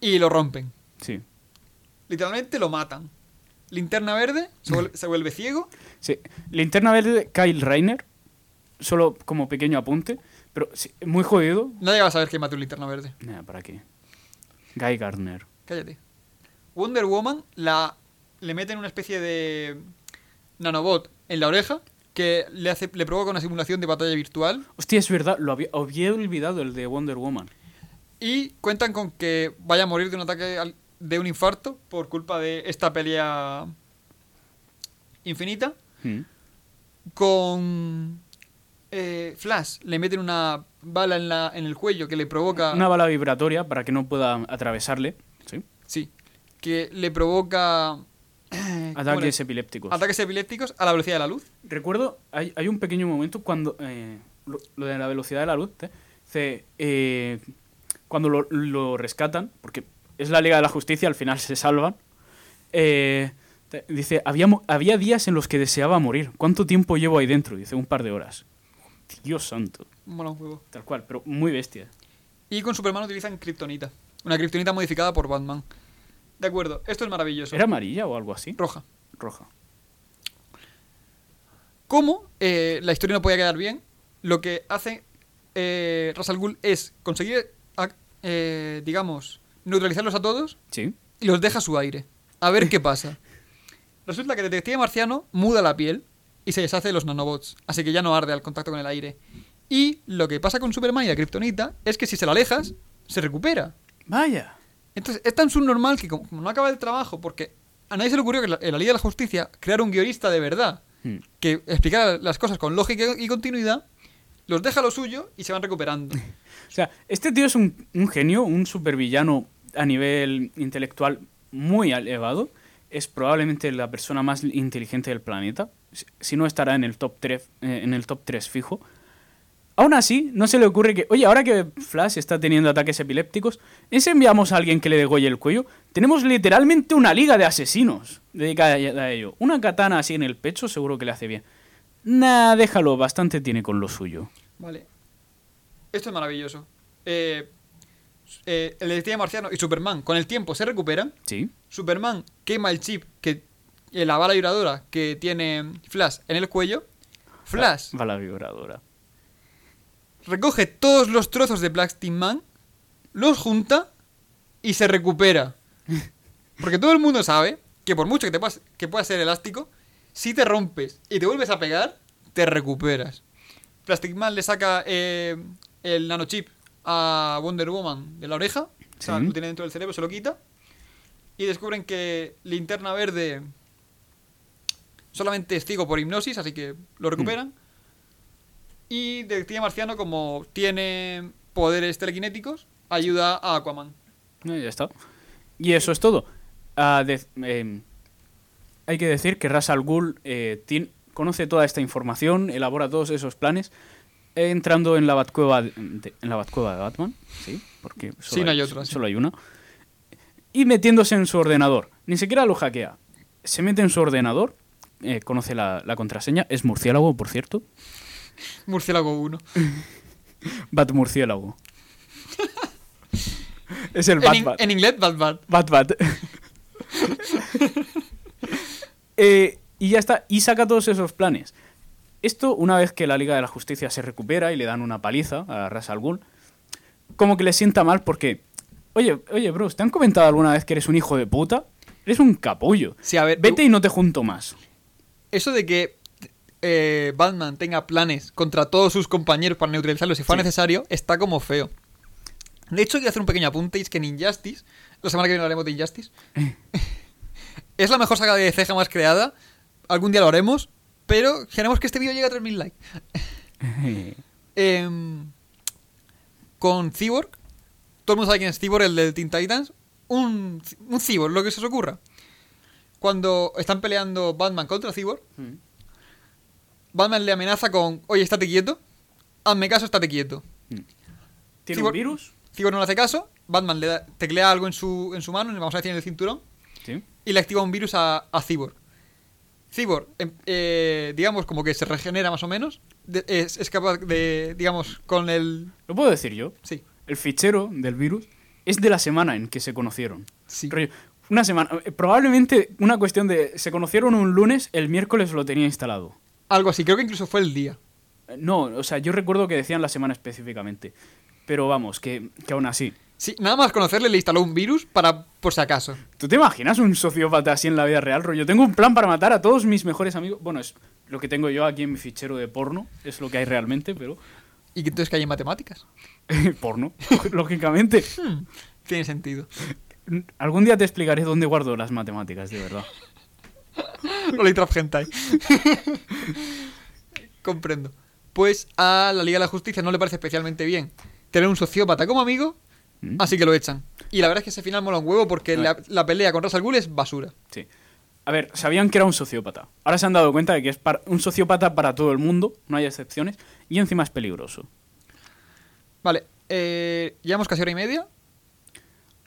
y lo rompen. Sí. Literalmente lo matan. Linterna verde, se vuelve, se vuelve ciego. sí. Linterna verde, Kyle Reiner. Solo como pequeño apunte. Pero sí, muy jodido. Nadie va a saber que mató un linterna verde. Nah, ¿Para qué? Guy Gardner. Cállate. Wonder Woman la, le meten una especie de nanobot en la oreja que le, hace, le provoca una simulación de batalla virtual Hostia, es verdad, lo había, había olvidado el de Wonder Woman. y cuentan con que vaya a morir de un ataque al- de un infarto por culpa de esta pelea infinita. Mm. Con eh, Flash le meten una bala en, la, en el cuello que le provoca... Una bala vibratoria para que no pueda atravesarle. Sí. Sí, que le provoca... ¿cómo Ataques epilépticos. ataques epilépticos a la velocidad de la luz. Recuerdo, hay, hay un pequeño momento cuando. eh, lo, de la velocidad de la luz. ¿eh? Dice, eh, cuando lo, lo rescatan, porque es la Liga de la Justicia, al final se salvan. eh, dice, había, había días en los que deseaba morir. ¿Cuánto tiempo llevo ahí dentro? Dice, un par de horas. Dios santo. Mola un juego. Tal cual, pero muy bestia. Y con Superman utilizan Kryptonita. Una Kryptonita modificada por Batman. De acuerdo, esto es maravilloso. ¿Era amarilla o algo así? Roja. Roja. ¿Cómo eh, la historia no podía quedar bien? Lo que hace eh, Ra's al Ghul es conseguir, eh, digamos, neutralizarlos a todos Sí. y los deja a su aire. A ver qué pasa. Resulta que el detective marciano muda la piel y se deshace de los nanobots, así que ya no arde al contacto con el aire. Y lo que pasa con Superman y la Kryptonita es que si se la alejas, se recupera. Vaya. Entonces, es tan subnormal que como, como no acaba el trabajo, porque a nadie se le ocurrió que la- en la Liga de la Justicia crear un guionista de verdad Mm. que explicara las cosas con lógica y continuidad, los deja lo suyo y se van recuperando. O sea, este tío es un, genio, un supervillano a nivel intelectual muy elevado. Es probablemente la persona más inteligente del planeta. Si- no estará en el top 3, en el top 3 fijo. Aún así, no se le ocurre que, oye, ahora que Flash está teniendo ataques epilépticos, ¿es enviamos a alguien que le degolle el cuello? Tenemos literalmente una liga de asesinos dedicada a ello. Una katana así en el pecho seguro que le hace bien. Nah, déjalo, bastante tiene con lo suyo. Vale. Esto es maravilloso. Eh, eh, el detective marciano y Superman con el tiempo se recuperan. ¿Sí? Superman quema el chip que eh, la bala vibradora que tiene Flash en el cuello. Flash la vibradora. recoge todos los trozos de Plastic Man, los junta y se recupera. Porque todo el mundo sabe que por mucho que, te que pueda ser elástico, si te rompes y te vuelves a pegar, te recuperas. Plastic Man le saca eh, el nanochip a Wonder Woman de la oreja. O sea, lo tiene dentro del cerebro, se lo quita. Y descubren que Linterna Verde solamente es ciego por hipnosis, así que lo recuperan. Y Detective Marciano, como tiene poderes telequinéticos, ayuda a Aquaman. No, ya está. Y eso es todo. Ah, de- em, hay que decir que Ras Al Ghul eh, conoce toda esta información, elabora todos esos planes, eh, entrando en la Batcueva de, de- en la Batcueva de Batman, sí, porque solo, Sí, no hay otra, sí. solo hay una, y metiéndose en su ordenador. Ni siquiera lo hackea. Se mete en su ordenador, eh, conoce la, la contraseña, es murciélago, por cierto, Murciélago 1. Bat murciélago. es el En, Bat in- Bat. en inglés, Bad Bad. Bat Bat. Eh, y ya está. Y saca todos esos planes. Esto, una vez que la Liga de la Justicia se recupera y le dan una paliza a Ras Al Ghul, como que le sienta mal porque. Oye, oye, bros, ¿te han comentado alguna vez que eres un hijo de puta? Eres un capullo. Sí, a ver, Vete y no te junto más. eso de que eh, Batman tenga planes contra todos sus compañeros para neutralizarlos si fuera Sí. necesario, está como feo. De hecho, quiero hacer un pequeño apunte, y es que en Injustice, la semana que viene hablaremos de Injustice, es la mejor saga de DC jamás creada, algún día lo haremos, pero queremos que este vídeo llegue a 3.000 likes. Em, con Cyborg, todo el mundo sabe quién es Cyborg, el de Teen Titans, un, un Cyborg, lo que se os ocurra. Cuando están peleando Batman contra Cyborg, Batman le amenaza con, oye, estate quieto, hazme caso, estate quieto. ¿Tiene Cyborg- un virus? Cyborg no le hace caso, Batman le da- teclea algo en su, en su mano, vamos a decir en el cinturón, Sí. y le activa un virus a, a Cyborg. Cyborg, em- eh, digamos, como que se regenera más o menos, de- es, es capaz de, digamos, con el... ¿Lo puedo decir yo? Sí, El fichero del virus es de la semana en que se conocieron. sí. Una semana. eh, Probablemente una cuestión de. Se conocieron un lunes, el miércoles lo tenía instalado. Algo así, creo que incluso fue el día. Eh, No, o sea, yo recuerdo que decían la semana específicamente. Pero vamos, que, que aún así. Sí, nada más conocerle le instaló un virus para, por si acaso. ¿Tú te imaginas un sociópata así en la vida real? Rollo, tengo un plan para matar a todos mis mejores amigos. Bueno, es lo que tengo yo aquí en mi fichero de porno. Es lo que hay realmente, pero. Y entonces que hay en matemáticas. porno, lógicamente. Hmm, tiene sentido. Algún día te explicaré dónde guardo las matemáticas, de verdad. Lolita Hentai. Comprendo. Pues a la Liga de la Justicia no le parece especialmente bien tener un sociópata como amigo, ¿Mm? así que lo echan. Y la verdad es que ese final mola un huevo porque la, la pelea con Ras al Ghul es basura. Sí. A ver, sabían que era un sociópata. Ahora se han dado cuenta de que es para- un sociópata para todo el mundo, no hay excepciones, y encima es peligroso. Vale, eh, llevamos casi hora y media.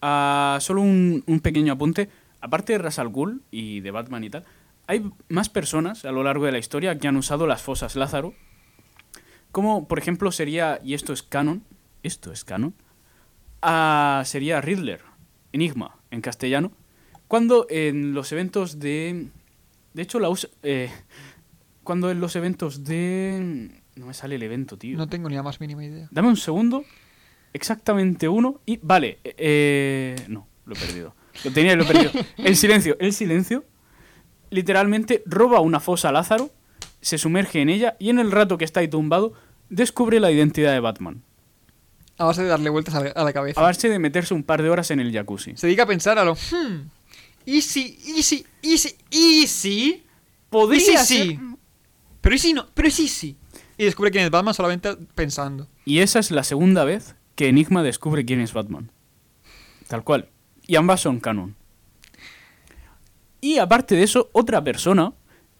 Ah, solo un, un pequeño apunte. Aparte de Ras Al Ghul y de Batman y tal, hay más personas a lo largo de la historia que han usado las fosas Lázaro. Como, por ejemplo, sería, y esto es canon, esto es canon, ah, sería Riddler, Enigma, en castellano, cuando en los eventos de... De hecho, la usa... eh, cuando en los eventos de... No me sale el evento, tío. No tengo ni la más mínima idea. Dame un segundo. Exactamente uno. Y. Vale. eh, eh, no, lo he perdido. Lo tenía y lo he perdido. El silencio. El silencio. Literalmente roba una fosa a Lázaro. Se sumerge en ella. Y en el rato que está ahí tumbado. Descubre la identidad de Batman. A base de darle vueltas a la, cabeza. A base de meterse un par de horas en el jacuzzi. Se dedica a pensar a lo... Hmm, easy, easy, easy, easy. Podría Easy, ser- sí. Pero easy no, pero es easy. Y descubre quién es Batman solamente pensando. Y esa es la segunda vez que Enigma descubre quién es Batman. Tal cual. Y ambas son canon. Y aparte de eso, otra persona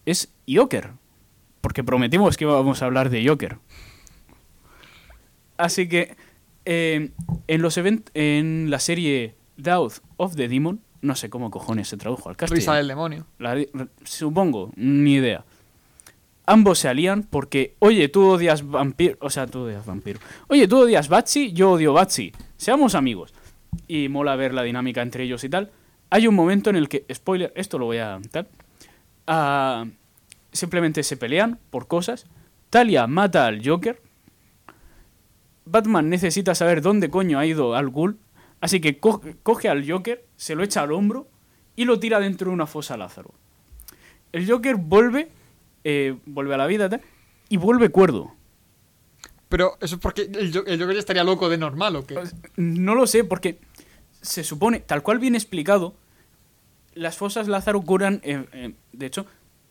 es Joker. Porque prometimos que íbamos a hablar de Joker. Así que eh, en, los event en la serie Doubt of the Demon, no sé cómo cojones se tradujo al Risa castellano. del demonio. La- supongo, ni idea. Ambos se alían porque, oye, tú odias vampiro, o sea, tú odias vampiro. Oye, tú odias Batsy, yo odio Batsy. Seamos amigos. Y mola ver la dinámica entre ellos y tal. Hay un momento en el que, spoiler, esto lo voy a tal. ah, simplemente se pelean por cosas. Talia mata al Joker. Batman necesita saber dónde coño ha ido Al Ghul. Así que co- coge al Joker, se lo echa al hombro y lo tira dentro de una fosa Lázaro. El Joker vuelve, eh, vuelve a la vida y vuelve cuerdo. Pero eso es porque el, Jo- el Joker ya estaría loco de normal, ¿o qué? Pues, No lo sé, porque se supone, tal cual bien explicado, las fosas Lázaro curan. eh, eh, de hecho,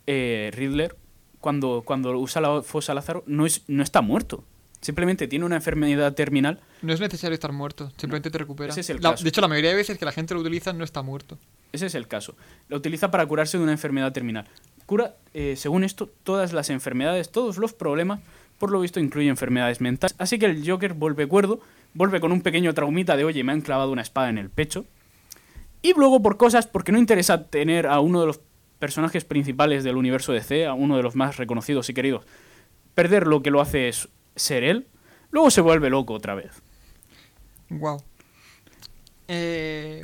eh, Riddler, cuando, cuando usa la fosa Lázaro, no, es, no está muerto. Simplemente tiene una enfermedad terminal. No es necesario estar muerto, simplemente te recupera. ese es el La- caso. de hecho, la mayoría de veces que la gente lo utiliza no está muerto. Ese es el caso. La utiliza para curarse de una enfermedad terminal. Cura, eh, según esto, todas las enfermedades, todos los problemas. Por lo visto, incluye enfermedades mentales. Así que el Joker vuelve cuerdo, vuelve con un pequeño traumita de, oye, me han clavado una espada en el pecho. Y luego por cosas, porque no interesa tener a uno de los personajes principales del universo DC, a uno de los más reconocidos y queridos, perder lo que lo hace es ser él, luego se vuelve loco otra vez. Wow. Eh,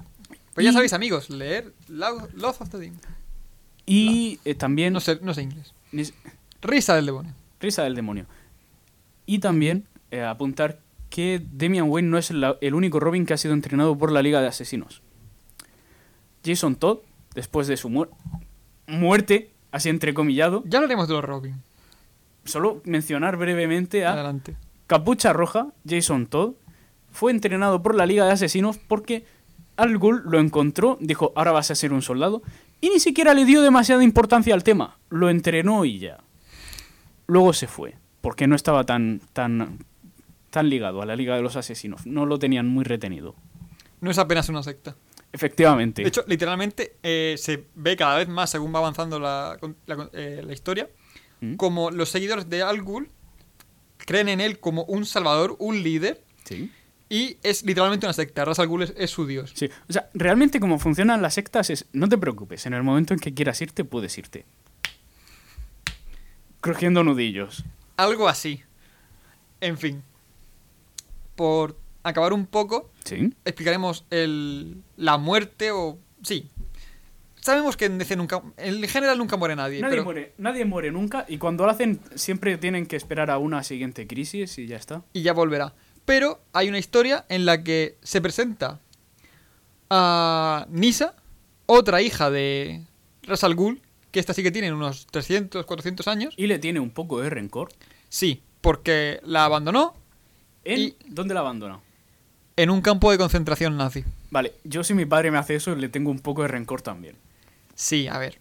pues ya Y- sabéis, amigos, leer Lo- Love of the Demon. Y eh, también... No sé, no sé inglés. Risa del demonio. Risa del demonio. Y también eh, apuntar que Damian Wayne no es la- el único Robin que ha sido entrenado por la Liga de Asesinos. Jason Todd, después de su muer- muerte, así entrecomillado, Ya hablaremos de los Robin. Solo mencionar brevemente a Adelante. Capucha Roja, Jason Todd, fue entrenado por la Liga de Asesinos porque Al Ghul lo encontró, dijo, ahora vas a ser un soldado, y ni siquiera le dio demasiada importancia al tema. Lo entrenó y ya. Luego se fue, porque no estaba tan, tan, tan ligado a la Liga de los Asesinos. No lo tenían muy retenido. No es apenas una secta. Efectivamente. De hecho, literalmente eh, se ve cada vez más según va avanzando la, eh, la historia, ¿Mm? como los seguidores de Al Ghul creen en él como un salvador, un líder, Sí. y es literalmente una secta. Ras Al Ghul es, es su dios. Sí. O sea, realmente como funcionan las sectas es, no te preocupes, en el momento en que quieras irte, puedes irte. Crujiendo nudillos. Algo así. En fin. Por acabar un poco, Sí. explicaremos el, la muerte o... Sí. Sabemos que en DC nunca... En general nunca muere nadie. Nadie pero muere, nadie muere nunca y cuando lo hacen siempre tienen que esperar a una siguiente crisis y ya está. Y ya volverá. Pero hay una historia en la que se presenta a Nisa, otra hija de Ras Al Ghul, que esta sí que tiene unos 300, 400 años. Y le tiene un poco de rencor. Sí, porque la abandonó ¿En Y- dónde la abandona? en un campo de concentración nazi. Vale, yo si mi padre me hace eso le tengo un poco de rencor también. Sí, a ver.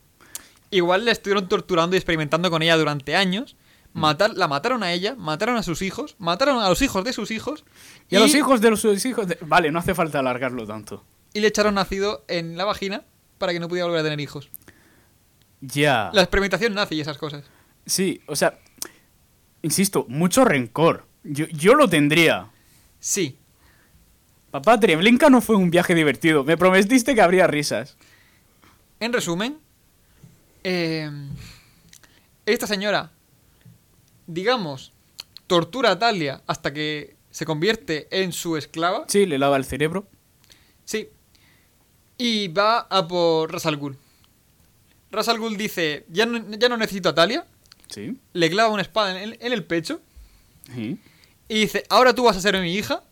Igual la estuvieron torturando y experimentando con ella durante años. Matar, la mataron a ella, mataron a sus hijos, mataron a los hijos de sus hijos Y, a los hijos de los sus hijos... de- Vale, no hace falta alargarlo tanto. y le echaron ácido en la vagina para que no pudiera volver a tener hijos. Ya. La experimentación nazi y esas cosas. Sí, o sea, insisto, mucho rencor. Yo, yo lo tendría. Sí, Papá, Treblinka no fue un viaje divertido. Me prometiste que habría risas. En resumen, eh, esta señora, digamos, tortura a Talia hasta que se convierte en su esclava. Sí, le lava el cerebro. Sí. Y va a por Ras Al Ghul. Dice, ya no, ya no necesito a Talia. Sí. Le clava una espada en el, en el pecho. Sí. Y dice, ahora tú vas a ser mi hija.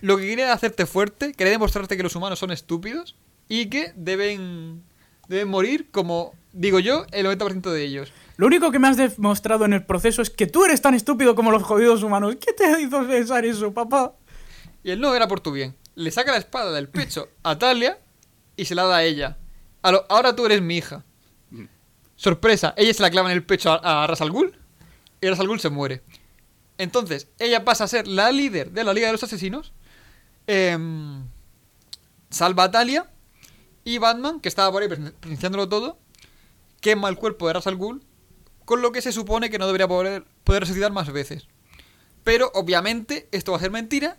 Lo que quiere es hacerte fuerte, quiere demostrarte que los humanos son estúpidos y que deben, deben morir como, digo yo, el 90% de ellos. Lo único que me has demostrado en el proceso es que tú eres tan estúpido como los jodidos humanos. ¿Qué te hizo pensar eso, papá? Y él no era por tu bien. Le saca la espada del pecho a Talia y se la da a ella. A lo- ahora tú eres mi hija. Sorpresa, ella se la clava en el pecho a, a Ghul y Ras Al Ghul se muere. Entonces, ella pasa a ser la líder de la Liga de los Asesinos. em, salva a Talia y Batman, que estaba por ahí presen- presenciándolo todo, quema el cuerpo de Ras Al Ghul, con lo que se supone que no debería poder, poder resucitar más veces. Pero obviamente esto va a ser mentira,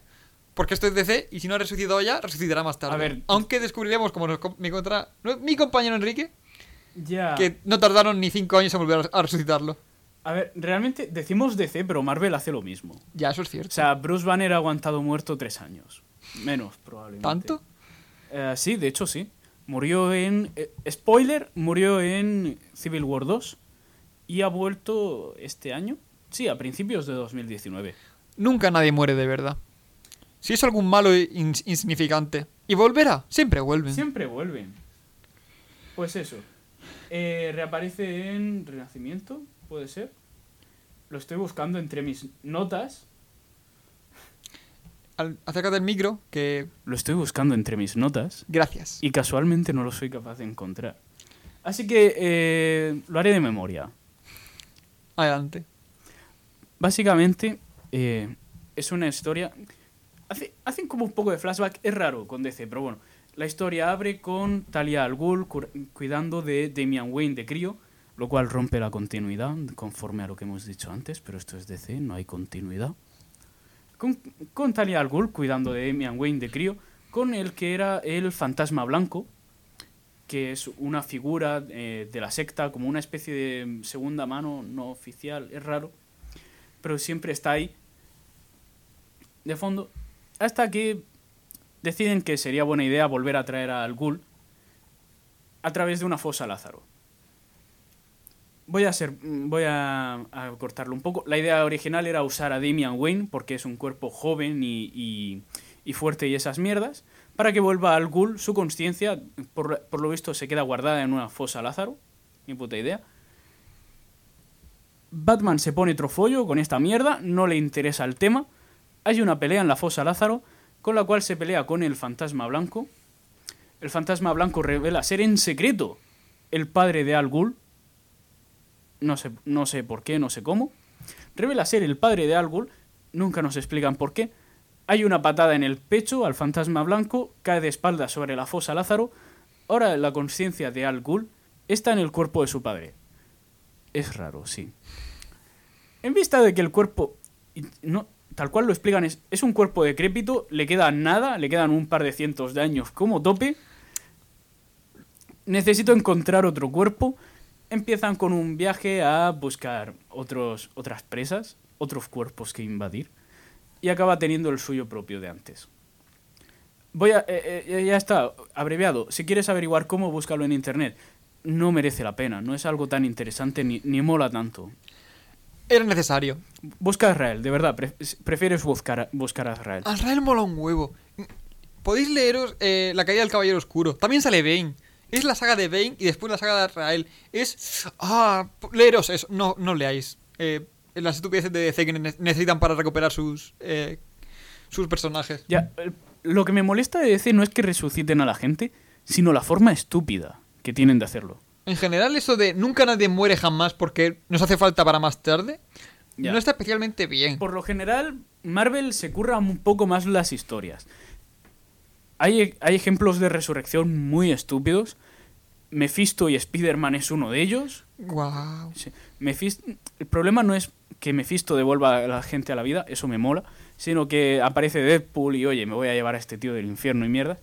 porque esto es DC y si no ha resucitado ya, resucitará más tarde. A ver. Aunque descubriremos, como nos contará no, mi compañero Enrique, Ya. que no tardaron ni 5 años en volver a resucitarlo. A ver, realmente decimos DC, pero Marvel hace lo mismo. Ya, eso es O cierto. sea, Bruce Banner ha aguantado muerto tres años. Menos, probablemente. ¿Tanto? Eh, sí, de hecho sí. Murió en... eh, spoiler, murió en Civil War 2 y ha vuelto este año. Sí, a principios de 2019. Nunca nadie muere de verdad. Si es algún malo ins- insignificante. Y volverá, siempre vuelven. Siempre vuelven. Pues eso. Eh, reaparece en Renacimiento, puede ser. Lo estoy buscando entre mis notas. Al- acerca del micro, que Lo estoy buscando entre mis notas gracias. y casualmente no lo soy capaz de encontrar. Así que eh, lo haré de memoria. Adelante. Básicamente, eh, es una historia. Hace, hacen como un poco de flashback, es raro con DC, pero bueno. La historia abre con Talia al Ghul cuidando de Damian Wayne de crío, lo cual rompe la continuidad conforme a lo que hemos dicho antes, pero esto es DC, no hay continuidad. Con, con Talia al Ghul cuidando de Damian Wayne de crío, con el que era el fantasma blanco, que es una figura eh, de la secta, como una especie de segunda mano no oficial, es raro pero siempre está ahí de fondo hasta que deciden que sería buena idea volver a traer al Ghoul a través de una fosa Lázaro. Voy a ser voy a, cortarlo un poco. La idea original era usar a Damian Wayne porque es un cuerpo joven y, y- y fuerte y esas mierdas para que vuelva al Ghoul su conciencia por, por lo visto se queda guardada en una fosa Lázaro. Ni puta idea. Batman se pone trofollo con esta mierda, no le interesa el tema. Hay una pelea en la fosa Lázaro, con la cual se pelea con el fantasma blanco. El fantasma blanco revela ser en secreto el padre de Al Ghul. No sé, no sé por qué, no sé cómo. Revela ser el padre de Al Ghul, nunca nos explican por qué. Hay una patada en el pecho al fantasma blanco, cae de espaldas sobre la fosa Lázaro. Ahora la conciencia de Al Ghul está en el cuerpo de su padre. Es raro, sí. En vista de que el cuerpo, no, tal cual lo explican, es, es un cuerpo decrépito, le queda nada, le quedan un par de cientos de años como tope. Necesito encontrar otro cuerpo. Empiezan con un viaje a buscar otros, otras presas, otros cuerpos que invadir. Y acaba teniendo el suyo propio de antes. Voy a. eh, eh, ya está, abreviado. Si quieres averiguar cómo, búscalo en internet. No merece la pena, no es algo tan interesante ni, ni mola tanto. Era necesario. Busca a Israel, de verdad, pre- prefieres buscar a, buscar a Israel. Azrael mola un huevo. Podéis leeros eh, La caída del caballero oscuro. También sale Bane. Es la saga de Bane y después la saga de Azrael. Es... Ah, leeros eso. No, no leáis. Eh, las estupideces de DC que ne- necesitan para recuperar sus... eh, sus personajes. Ya, eh, lo que me molesta de DC no es que resuciten a la gente, sino la forma estúpida que tienen de hacerlo. En general, eso de nunca nadie muere jamás porque nos hace falta para más tarde, Ya. no está especialmente bien. Por lo general, Marvel se curra un poco más las historias. Hay, hay ejemplos de resurrección muy estúpidos. Mephisto y Spider-Man es uno de ellos. Wow. Sí. Mephisto- el problema no es que Mephisto devuelva a la gente a la vida, eso me mola, sino que aparece Deadpool y oye, me voy a llevar a este tío del infierno y mierda.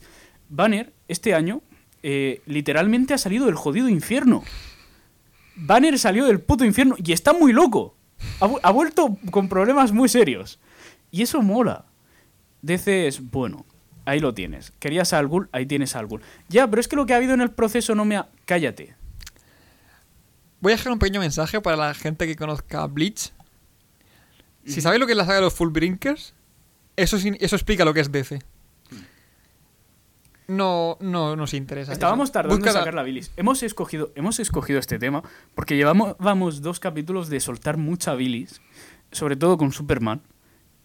Banner, este año, eh, literalmente ha salido del jodido infierno. Banner salió del puto infierno y está muy loco. Ha, vu- ha vuelto con problemas muy serios. Y eso mola. DC es bueno. Ahí lo tienes. Querías a Al Ghul, ahí tienes a Al Ghul. Ya, pero es que lo que ha habido en el proceso no me ha... Cállate. Voy a dejar un pequeño mensaje para la gente que conozca Bleach. Si sabéis lo que es la saga de los Full Brinkers, eso, eso explica lo que es DC. No, no nos interesa. Estábamos eso. tardando Busca en sacar la bilis. Hemos escogido, hemos escogido este tema porque llevamos vamos, dos capítulos de soltar mucha bilis, sobre todo con Superman.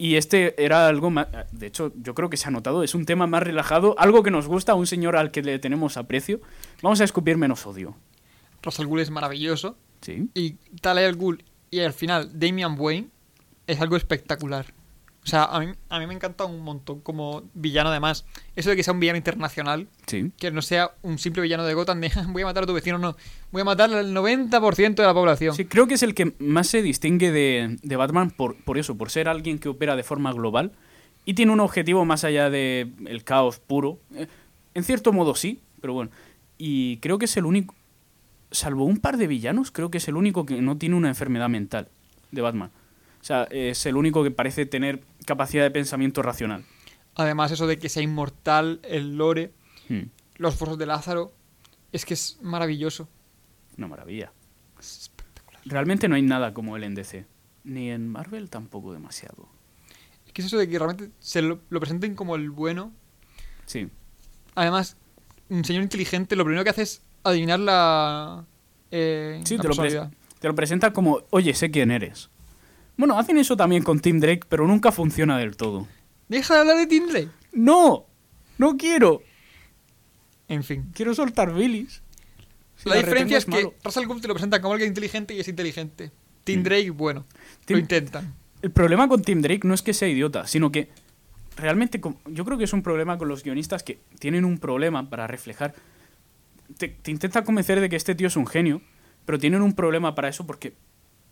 Y este era algo más. De hecho, yo creo que se ha notado. Es un tema más relajado, algo que nos gusta a un señor al que le tenemos aprecio. Vamos a escupir menos odio. Ra's al Ghul es maravilloso. Sí. Y Talia al Ghul y al final Damian Wayne es algo espectacular. O sea, a mí, a mí me encanta un montón como villano además. Eso de que sea un villano internacional, Sí. que no sea un simple villano de Gotham de voy a matar a tu vecino, no. Voy a matar al 90% de la población. Sí, creo que es el que más se distingue de, de Batman por, por eso, por ser alguien que opera de forma global y tiene un objetivo más allá de el caos puro. Eh, En cierto modo sí, pero bueno. Y creo que es el único, salvo un par de villanos, creo que es el único que no tiene una enfermedad mental de Batman. O sea, es el único que parece tener capacidad de pensamiento racional. Además, eso de que sea inmortal, el lore, Hmm, los fosos de Lázaro, es que es maravilloso. Una maravilla. Realmente no hay nada como él en DC. Ni en Marvel tampoco demasiado. Es que es eso de que realmente se lo, lo presenten como el bueno. Sí. Además, un señor inteligente lo primero que hace es adivinar la, eh, Sí, la te lo, te lo presenta como, oye, sé quién eres. Bueno, hacen eso también con Tim Drake, pero nunca funciona del todo. Deja de hablar de Tim Drake. ¡No! ¡No quiero! En fin. Quiero soltar bilis. Si la la diferencia es que. Russell Gould te lo presentan como alguien inteligente y es inteligente. Tim Mm. Drake, bueno, Tim- lo intentan. El problema con Tim Drake no es que sea idiota, sino que realmente yo creo que es un problema con los guionistas que tienen un problema para reflejar. Te, te intentan convencer de que este tío es un genio, pero tienen un problema para eso porque,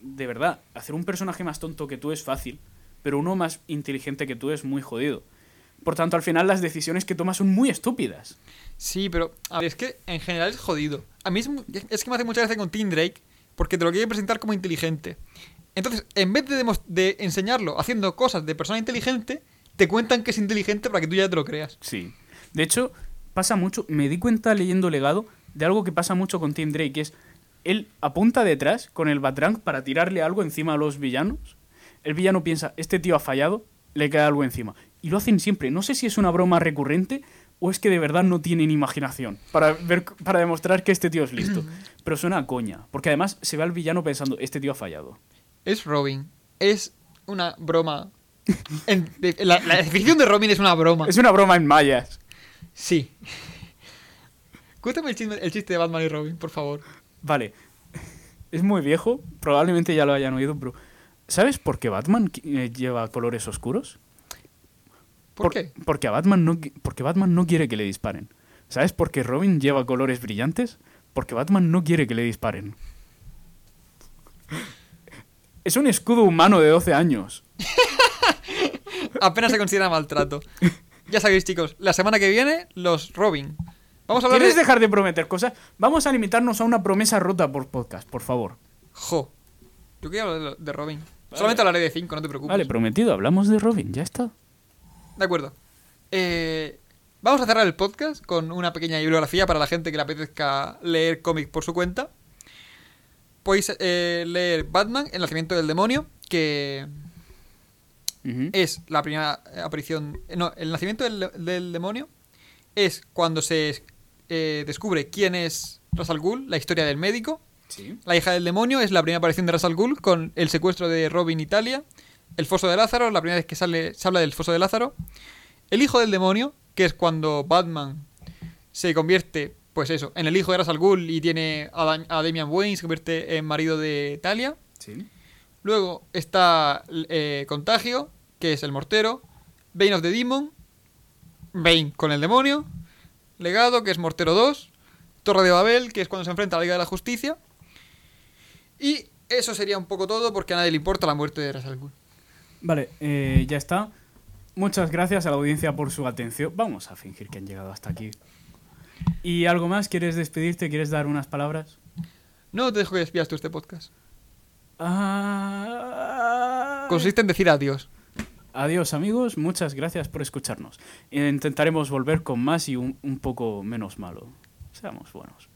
de verdad, hacer un personaje más tonto que tú es fácil, pero uno más inteligente que tú es muy jodido. Por tanto, al final las decisiones que tomas son muy estúpidas. Sí, pero a ver, es que en general es jodido. A mí es, es que me hace mucha gracia con Tim Drake porque te lo quiere presentar como inteligente. Entonces, en vez de enseñarlo haciendo cosas de persona inteligente, te cuentan que es inteligente para que tú ya te lo creas. Sí. De hecho, pasa mucho. Me di cuenta leyendo legado de algo que pasa mucho con Tim Drake, que es él apunta detrás con el Batrang para tirarle algo encima a los villanos. El villano piensa, este tío ha fallado, le cae algo encima. Y lo hacen siempre. No sé si es una broma recurrente o es que de verdad no tienen imaginación para, ver, para demostrar que este tío es listo. Pero suena a coña, porque además se ve al villano pensando, este tío ha fallado. Es Robin. Es una broma. En- la, la definición de Robin es una broma. Es una broma en mayas. Sí. Cuéntame el, chisme- el chiste de Batman y Robin, por favor. Vale. Es muy viejo, probablemente ya lo hayan oído, pero ¿sabes por qué Batman eh, lleva colores oscuros? ¿Por, qué? Porque a Batman no porque Batman no quiere que le disparen. ¿Sabes por qué Robin lleva colores brillantes? Porque Batman no quiere que le disparen. Es un escudo humano de 12 años. Apenas se considera maltrato. Ya sabéis, chicos, la semana que viene, los Robin. Vamos a hablar ¿Quieres de... dejar de prometer cosas? Vamos a limitarnos a una promesa rota por podcast, por favor. Jo. Yo quería hablar de, Robin. Solamente hablaré de 5, no te preocupes. Vale, prometido, hablamos de Robin, ya está. De acuerdo. Eh, vamos a cerrar el podcast con una pequeña bibliografía para la gente que le apetezca leer cómic por su cuenta. Podéis eh, leer Batman, El nacimiento del demonio, que es la primera aparición... No, el nacimiento del, del demonio es cuando se eh, descubre quién es Ra's al Ghul, la historia del médico. Sí. La hija del demonio es la primera aparición de Ra's al Ghul con el secuestro de Robin Italia. El foso de Lázaro, la primera vez que sale, se habla del foso de Lázaro. El hijo del demonio, que es cuando Batman se convierte, pues eso, en el hijo de Ra's al Ghul y tiene a, Dam- a Damian Wayne, se convierte en marido de Talia. Sí. Luego está eh, Contagio, que es el mortero. Bane of the Demon. Bane con el demonio. Legado, que es Mortero 2. Torre de Babel, que es cuando se enfrenta a la Liga de la Justicia. Y eso sería un poco todo porque a nadie le importa la muerte de Ra's al Ghul. Vale, eh, ya está. Muchas gracias a la audiencia por su atención. Vamos a fingir que han llegado hasta aquí. ¿Y algo más? ¿Quieres despedirte? ¿Quieres dar unas palabras? No te dejo que despidas tú este podcast. Ah... Consiste en decir adiós. Adiós amigos, muchas gracias por escucharnos. Intentaremos volver con más y un, un poco menos malo. Seamos buenos.